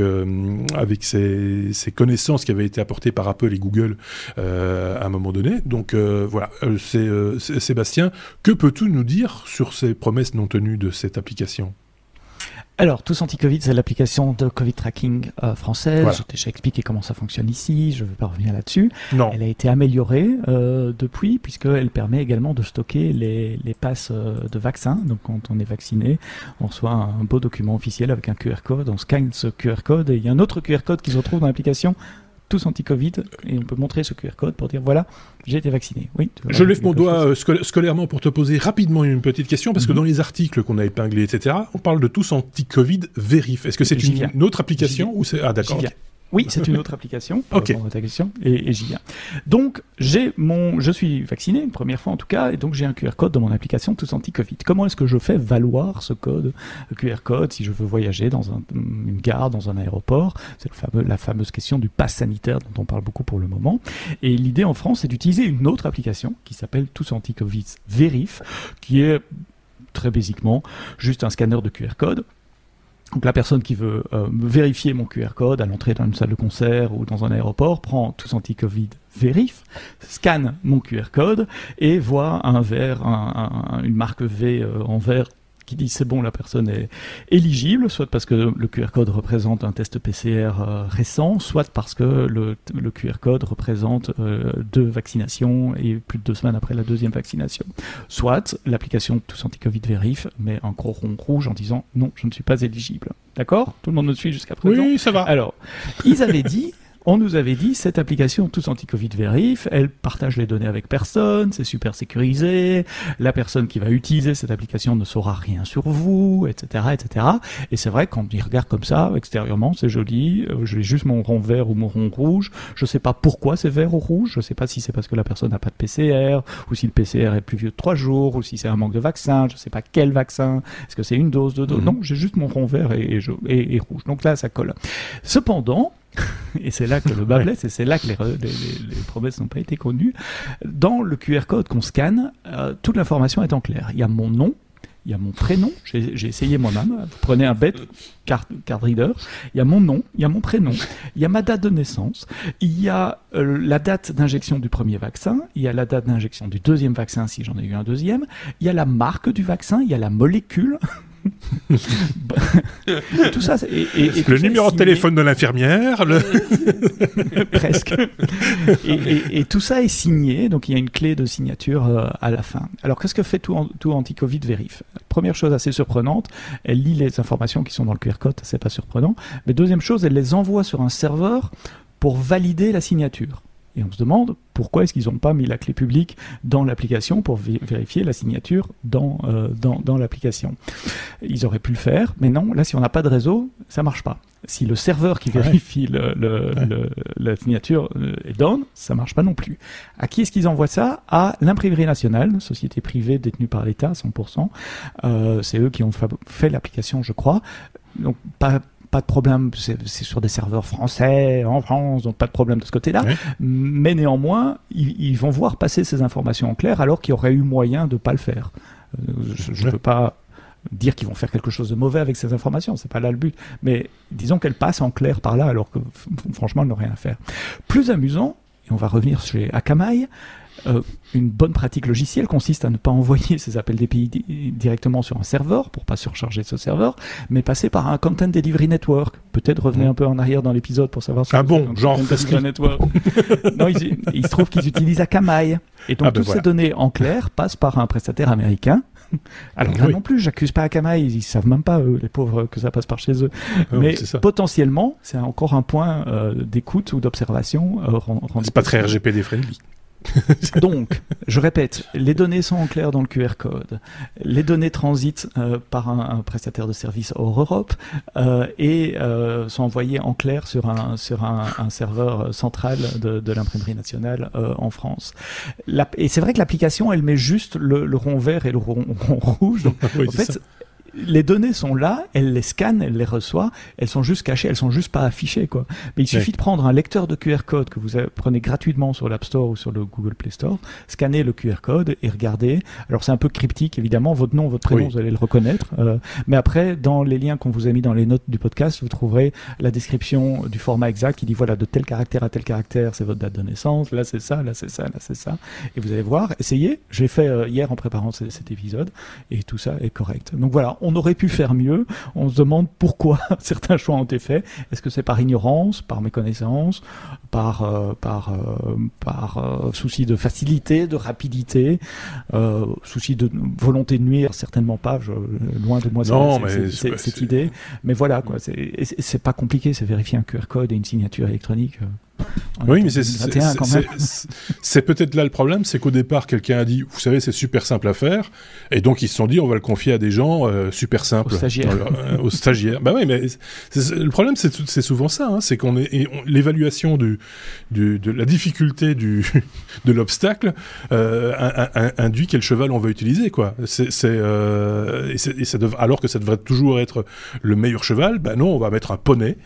avec ces connaissances qui avaient été apportées par Apple et Google euh, à un moment donné. Donc euh, voilà, euh, c'est Sébastien, que peux-tu nous dire sur ces promesses non tenues de cette application? Alors, Tous Anti-Covid, c'est l'application de Covid tracking française. J'ai déjà expliqué comment ça fonctionne ici, je ne vais pas revenir là-dessus. Elle a été améliorée euh, depuis, puisqu'elle permet également de stocker les, les passes de vaccins. Donc, quand on est vacciné, on reçoit un beau document officiel avec un QR code, on scanne ce QR code, et il y a un autre QR code qui se retrouve dans l'application tous anti-Covid et on peut montrer ce QR code pour dire voilà, j'ai été vacciné. Oui. Je lève mon doigt euh, scolairement pour te poser rapidement une petite question parce que mhm. dans les articles qu'on a épinglés, etc., on parle de tous anti-Covid vérif. Est-ce que c'est une, autre application ou c'est ah d'accord. Oui, c'est une autre application. ok. ta question, et, j'y viens. Donc, j'ai mon, je suis vacciné une première fois en tout cas, et donc j'ai un QR code dans mon application Tous Anti-Covid. Comment est-ce que je fais valoir ce code QR code si je veux voyager dans une gare, dans un aéroport? C'est fameux, la fameuse question du pass sanitaire dont on parle beaucoup pour le moment. Et l'idée en France, c'est d'utiliser une autre application qui s'appelle Tous Anti-Covid Verif, qui est très basiquement juste un scanner de QR code Donc la personne qui veut euh, vérifier mon QR code à l'entrée d'une salle de concert ou dans un aéroport prend tous anti-Covid vérif, scanne mon QR code et voit un verre, une marque V euh, en vert qui dit c'est bon, la personne est éligible, soit parce que le QR code représente un test PCR euh, récent, soit parce que le, QR code représente euh, deux vaccinations et plus de deux semaines après la deuxième vaccination. Soit l'application Tous Anti-Covid vérif met un gros rond rouge en disant non, je ne suis pas éligible. D'accord? Tout le monde me suit jusqu'à présent? Oui, ça va. Alors, ils avaient dit on nous avait dit cette application tous anti-Covid vérif, elle partage les données avec personne, c'est super sécurisé, la personne qui va utiliser cette application ne saura rien sur vous, etc., etc. Et c'est vrai quand on y regarde comme ça extérieurement, c'est joli. Euh, j'ai juste mon rond vert ou mon rond rouge. Je sais pas pourquoi c'est vert ou rouge. Je sais pas si c'est parce que la personne n'a pas de PCR ou si le PCR est plus vieux de trois jours ou si c'est un manque de vaccin. Je sais pas quel vaccin. Est-ce que c'est une dose, deux doses mhm. Non, j'ai juste mon rond vert et, et, et rouge. Donc là, ça colle. Cependant, et c'est là que le bas blesse, et c'est là que les, promesses n'ont pas été connues. Dans le QR code qu'on scanne, euh, toute l'information est en clair. Il y a mon nom, il y a mon prénom, j'ai essayé moi-même, vous prenez un bête card, reader, il y a mon nom, il y a mon prénom, il y a ma date de naissance, il y a euh, la date d'injection du premier vaccin, il y a la date d'injection du deuxième vaccin si j'en ai eu un deuxième, il y a la marque du vaccin, il y a la molécule, tout ça, et, le numéro de téléphone de l'infirmière, le... presque. Et, tout ça est signé, donc il y a une clé de signature euh, à la fin. Alors qu'est-ce que fait tout, tout anti-Covid vérif Première chose assez surprenante, elle lit les informations qui sont dans le QR code, c'est pas surprenant. Mais deuxième chose, elle les envoie sur un serveur pour valider la signature. Et on se demande pourquoi est-ce qu'ils n'ont pas mis la clé publique dans l'application pour vérifier la signature dans, euh, dans, dans l'application. Ils auraient pu le faire, mais non, là si on n'a pas de réseau, ça marche pas. Si le serveur qui vérifie le, le, la signature euh, est down, ça marche pas non plus. À qui est-ce qu'ils envoient ça? À l'imprimerie nationale, société privée détenue par l'État 100%. Euh, c'est eux qui ont fait l'application, je crois. Donc pas pas de problème, c'est sur des serveurs français, en France, donc pas de problème de ce côté-là. Mais néanmoins, ils, vont voir passer ces informations en clair alors qu'il y aurait eu moyen de pas le faire. Euh, je ne peux pas dire qu'ils vont faire quelque chose de mauvais avec ces informations, c'est pas là le but. Mais disons qu'elles passent en clair par là alors que franchement, elles n'ont rien à faire. Plus amusant, et on va revenir chez Akamai, euh, une bonne pratique logicielle consiste à ne pas envoyer ces appels d'API directement sur un serveur pour pas surcharger ce serveur, mais passer par un Content Delivery Network. Peut-être revenir un peu en arrière dans l'épisode pour savoir. Si ah bon, genre Network. non, il, se trouve qu'ils utilisent Akamai. Et donc ah ben toutes ces données en clair passent par un prestataire américain. Alors là non plus, j'accuse pas Akamai, ils savent même pas eux, les pauvres que ça passe par chez eux. Ah mais potentiellement, c'est encore un point euh, d'écoute ou d'observation. Euh, c'est pas très RGPD friendly. Donc, je répète, les données sont en clair dans le QR code. Les données transitent euh, par un, prestataire de service hors Europe euh, et euh, sont envoyées en clair sur un, sur un, serveur central de, l'imprimerie nationale en France. et c'est vrai que l'application, elle met juste le, rond vert et le rond, rouge. Donc, en fait, les données sont là, elle les scanne, elle les reçoit, elles sont juste cachées, elles sont juste pas affichées quoi. Mais il suffit de prendre un lecteur de QR code que vous prenez gratuitement sur l'App Store ou sur le Google Play Store, scanner le QR code et regarder. Alors c'est un peu cryptique évidemment, votre nom, votre prénom, vous allez le reconnaître. Euh, mais après, dans les liens qu'on vous a mis dans les notes du podcast, vous trouverez la description du format exact qui dit voilà de tel caractère à tel caractère, c'est votre date de naissance. Là c'est ça, là c'est ça, là c'est ça. Et vous allez voir, essayez. J'ai fait euh, hier en préparant cet épisode et tout ça est correct. Donc voilà on aurait pu faire mieux. On se demande pourquoi certains choix ont été faits. Est-ce que c'est par ignorance, par méconnaissance, par euh, par euh, par euh, souci de facilité, de rapidité, souci de volonté de nuire? Certainement pas. Je, loin de moi cette idée. Mais voilà quoi. C'est pas compliqué. C'est vérifier un QR code et une signature électronique oui, mais c'est peut-être là le problème, c'est qu'au départ, quelqu'un a dit, vous savez, c'est super simple à faire, et donc ils se sont dit, on va le confier à des gens euh, super simples. Aux stagiaires. Euh, bah oui, mais le problème, c'est souvent ça, hein, c'est qu'on est, l'évaluation du, du, de la difficulté du, de l'obstacle euh, induit quel cheval on va utiliser, quoi. C'est, euh, et, ça alors que ça devrait toujours être le meilleur cheval, ben non, on va mettre un poney.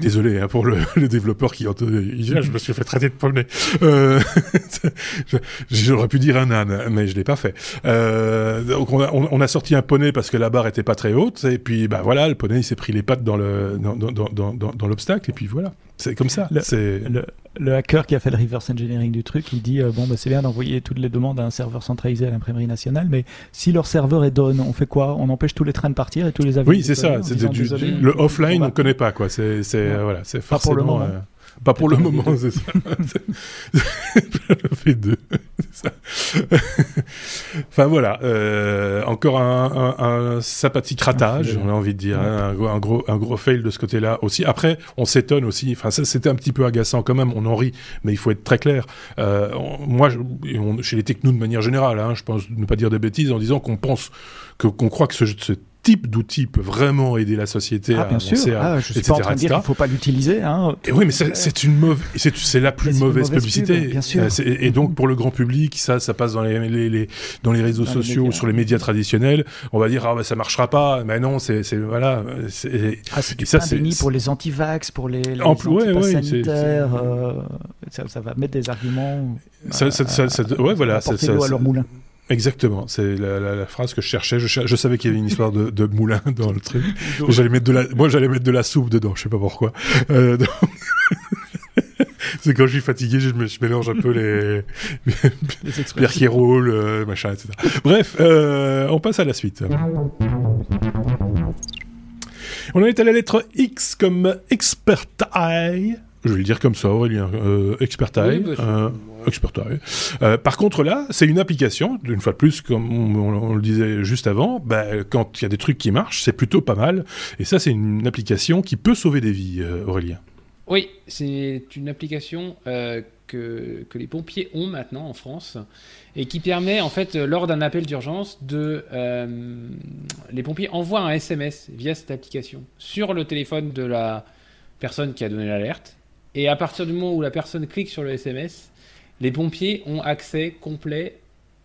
désolé hein, pour le, le développeur encore qui je me suis fait traiter de poney. Euh, J'aurais pu dire un âne, mais je l'ai pas fait. Euh, donc on a, on, a, sorti un poney parce que la barre était pas très haute, et puis bah voilà, le poney il s'est pris les pattes dans le dans, dans, dans, dans l'obstacle, et puis voilà. C'est comme ça. C'est le, le, hacker qui a fait le reverse engineering du truc, il dit euh, bon bah c'est bien d'envoyer toutes les demandes à un serveur centralisé à l'imprimerie nationale, mais si leur serveur est down, on fait quoi? On empêche tous les trains de partir et tous les avions. Oui, c'est ça. C'est le offline, on connaît pas quoi. C'est voilà, c'est forcément. Pas pour le moment, c'est ça. J'en fais deux. ça. enfin voilà, euh, encore un, un, un sympathique ratage, on a envie de dire, hein, un, gros, un gros fail de ce côté-là aussi. Après, on s'étonne aussi. Enfin, ça c'était un petit peu agaçant quand même. On en rit, mais il faut être très clair. Euh, moi, chez les technos de manière générale, hein, je pense ne pas dire des bêtises en disant qu'on pense que qu'on croit que ce, ce type d'outil peut vraiment aider la société ah, à bien sûr. Ah, je suis pas en train de dire qu'il faut pas l'utiliser. Hein. oui, mais c'est une mauvaise, c'est la plus mauvaise, publicité. bien sûr. Euh, et, donc pour le grand public, ça, ça passe dans les, les, dans les réseaux sociaux, ou sur les médias traditionnels. On va dire ah bah ça marchera pas. Mais non, c'est voilà. Ah, c'est ça c'est pour les anti-vax, pour les, les anti sanitaires. Euh, ça, ça, va mettre des arguments. Ça, ça, ça, ouais, voilà. Ça, ça, à leur moulin. Exactement, c'est la, phrase que je cherchais. Je, savais qu'il y avait une histoire de, moulin dans le truc. J'allais mettre de la, moi j'allais mettre de la soupe dedans, je sais pas pourquoi. Euh, c'est quand je suis fatigué, je, mélange un peu les, les pierres qui roulent, euh, machin, etc. Bref, euh, on passe à la suite. On en est à la lettre X comme expertise. Je vais le dire comme ça, Aurélien. Euh. Oui, bah, euh, euh, par contre, là, c'est une application, une fois de plus, comme on, le disait juste avant, bah, quand il y a des trucs qui marchent, c'est plutôt pas mal. Et ça, c'est une application qui peut sauver des vies, euh, Aurélien. Oui, c'est une application que, que, les pompiers ont maintenant en France et qui permet, en fait, lors d'un appel d'urgence, de. les pompiers envoient un SMS via cette application sur le téléphone de la personne qui a donné l'alerte. Et à partir du moment où la personne clique sur le SMS, les pompiers ont accès complet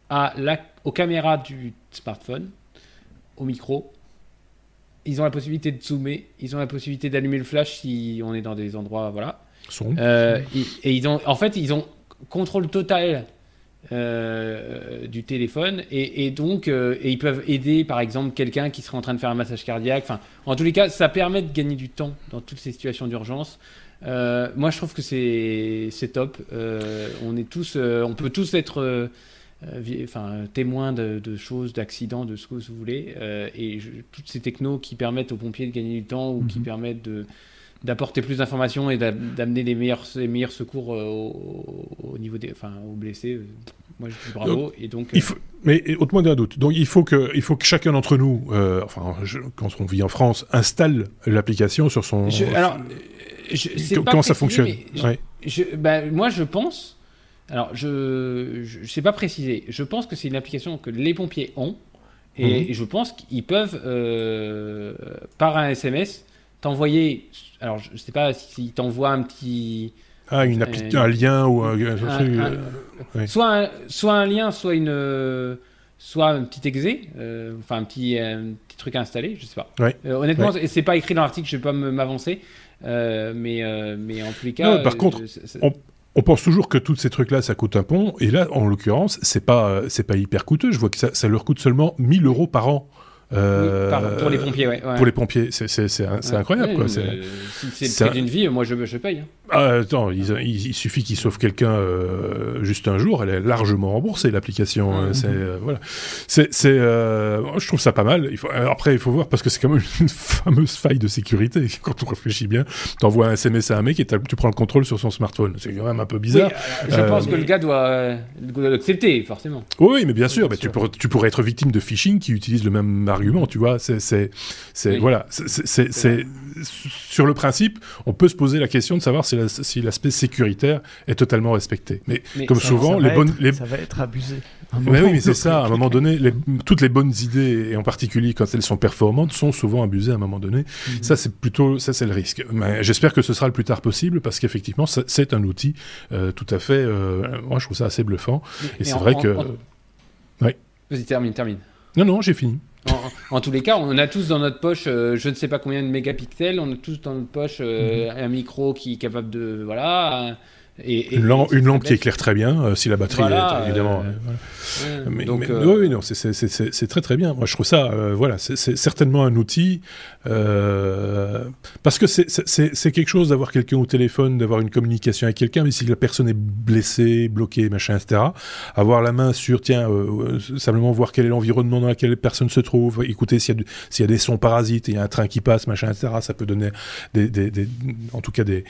à la, aux caméras du smartphone, au micro. Ils ont la possibilité de zoomer, ils ont la possibilité d'allumer le flash si on est dans des endroits, voilà. Euh, et, ils ont, en fait, ils ont contrôle total euh, du téléphone et, donc euh, et ils peuvent aider par exemple quelqu'un qui serait en train de faire un massage cardiaque. Enfin, en tous les cas, ça permet de gagner du temps dans toutes ces situations d'urgence. Euh, moi, je trouve que c'est top. Euh, on est tous, euh, on peut tous être, enfin, témoins de, choses, d'accidents, de ce que vous voulez. et toutes ces technos qui permettent aux pompiers de gagner du temps ou qui mhm. permettent de d'apporter plus d'informations et d'amener les meilleurs, les meilleurs secours au, niveau des, enfin, aux blessés. Moi, je dis bravo. et donc, il faut, mais au-delà d'un doute. Donc, il faut que, il faut que chacun d'entre nous, enfin, quand on vit en France, installe l'application sur son. alors, Comment ça fonctionne bah, Moi, je pense. Alors, je ne sais pas préciser. Je pense que c'est une application que les pompiers ont. Et, mhm. je pense qu'ils peuvent, euh, par un SMS, t'envoyer. Alors, je ne sais pas s'ils t'envoient un petit. Ah, une un lien ou un. Euh, soit, un, soit un lien, soit une. soit un petit exé, euh, enfin un petit, petit truc à installer, je sais pas. honnêtement, ouais. c'est pas écrit dans l'article, je vais pas m'avancer. Euh, mais, euh, mais en tous les cas. par contre, euh, on, pense toujours que tous ces trucs-là, ça coûte un pont. Et là, en l'occurrence, c'est pas, c'est pas hyper coûteux. Je vois que ça, ça leur coûte seulement 1000 euros par an. Euh, pour les pompiers, ouais. Pour les pompiers, c'est incroyable. quoi. c'est le prix d'une vie, moi je, je paye. Hein. Ah, attends, il, il, suffit qu'il sauve quelqu'un euh, juste un jour, elle est largement remboursée l'application. C'est euh, voilà, c'est je trouve ça pas mal. Il faut, après, il faut voir parce que c'est quand même une fameuse faille de sécurité quand on réfléchit bien. T'envoies un SMS à un mec et tu prends le contrôle sur son smartphone. C'est quand même un peu bizarre. je pense que le gars doit, l'accepter forcément. Oui, mais bien sûr, mais tu, pourrais, tu pourrais être victime de phishing qui utilise le même argument, tu vois. C'est, voilà, c'est, sur le principe, on peut se poser la question de savoir si, l'aspect sécuritaire est totalement respecté. Mais, comme souvent, les bonnes, ça va être abusé. Mais oui, mais c'est ça. À un moment donné, toutes les bonnes idées, et en particulier quand elles sont performantes, sont souvent abusées à un moment donné. Mhm. Ça, c'est plutôt, ça, c'est le risque. Mais j'espère que ce sera le plus tard possible parce qu'effectivement, c'est un outil euh, tout à fait. Euh, moi, je trouve ça assez bluffant. et c'est vrai que. oui. Vas-y, termine, termine. Non, non, j'ai fini. En, tous les cas, on a tous dans notre poche, je ne sais pas combien de mégapixels, on a tous dans notre poche mhm. un micro qui est capable de, voilà, une, lampe, qui éclaire très bien, euh, si la batterie est évidemment. Euh, mais, donc, euh, oui, non, c'est très très bien. Moi, je trouve ça, voilà, c'est certainement un outil parce que c'est quelque chose d'avoir quelqu'un au téléphone, d'avoir une communication avec quelqu'un, mais si la personne est blessée, bloquée, machin, etc. Avoir la main sur, tiens, simplement voir quel est l'environnement dans lequel la personne se trouve, écouter s'il y, y, a des sons parasites, il y a un train qui passe, machin, etc. Ça peut donner des, des, des en tout cas des,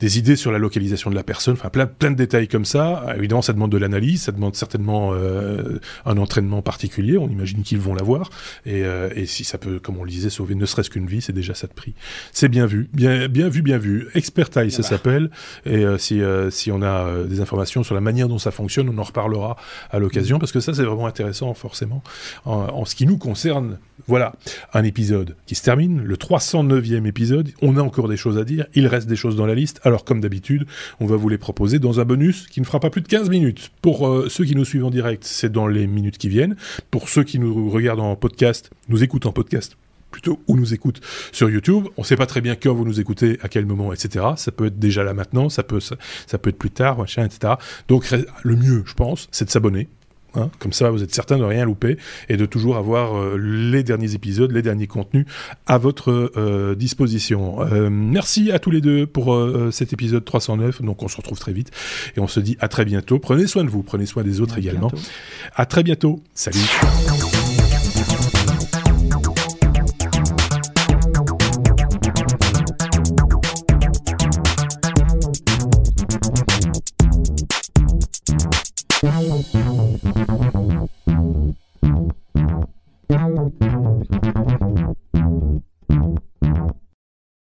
des idées sur la localisation de la personne enfin plein, plein de détails comme ça. Évidemment, ça demande de l'analyse, ça demande certainement euh, un entraînement particulier. On imagine qu'ils vont l'avoir. Et, euh, et, si ça peut, comme on le disait, sauver ne serait-ce qu'une vie, c'est déjà ça de prix. C'est bien vu, bien, bien vu, bien vu. Expertise, ça s'appelle. Et euh, si, si on a des informations sur la manière dont ça fonctionne, on en reparlera à l'occasion, parce que ça, c'est vraiment intéressant, forcément, en, en ce qui nous concerne. Voilà, un épisode qui se termine, le 309e épisode. On a encore des choses à dire, il reste des choses dans la liste. Alors, comme d'habitude, on va vous les proposer dans un bonus qui ne fera pas plus de 15 minutes. Pour euh, ceux qui nous suivent en direct, c'est dans les minutes qui viennent. Pour ceux qui nous regardent en podcast, nous écoutent en podcast plutôt ou nous écoutent sur YouTube. On sait pas très bien quand vous nous écoutez, à quel moment, etc. Ça peut être déjà là maintenant, ça peut, ça, ça peut être plus tard, machin, etc. Donc le mieux, je pense, c'est de s'abonner Hein. comme ça, vous êtes certain de rien louper et de toujours avoir euh, les derniers épisodes, les derniers contenus à votre euh, disposition. Euh, merci à tous les deux pour cet épisode 309. Donc, on se retrouve très vite et on se dit à très bientôt. Prenez soin de vous, prenez soin des autres également. À très bientôt. Salut.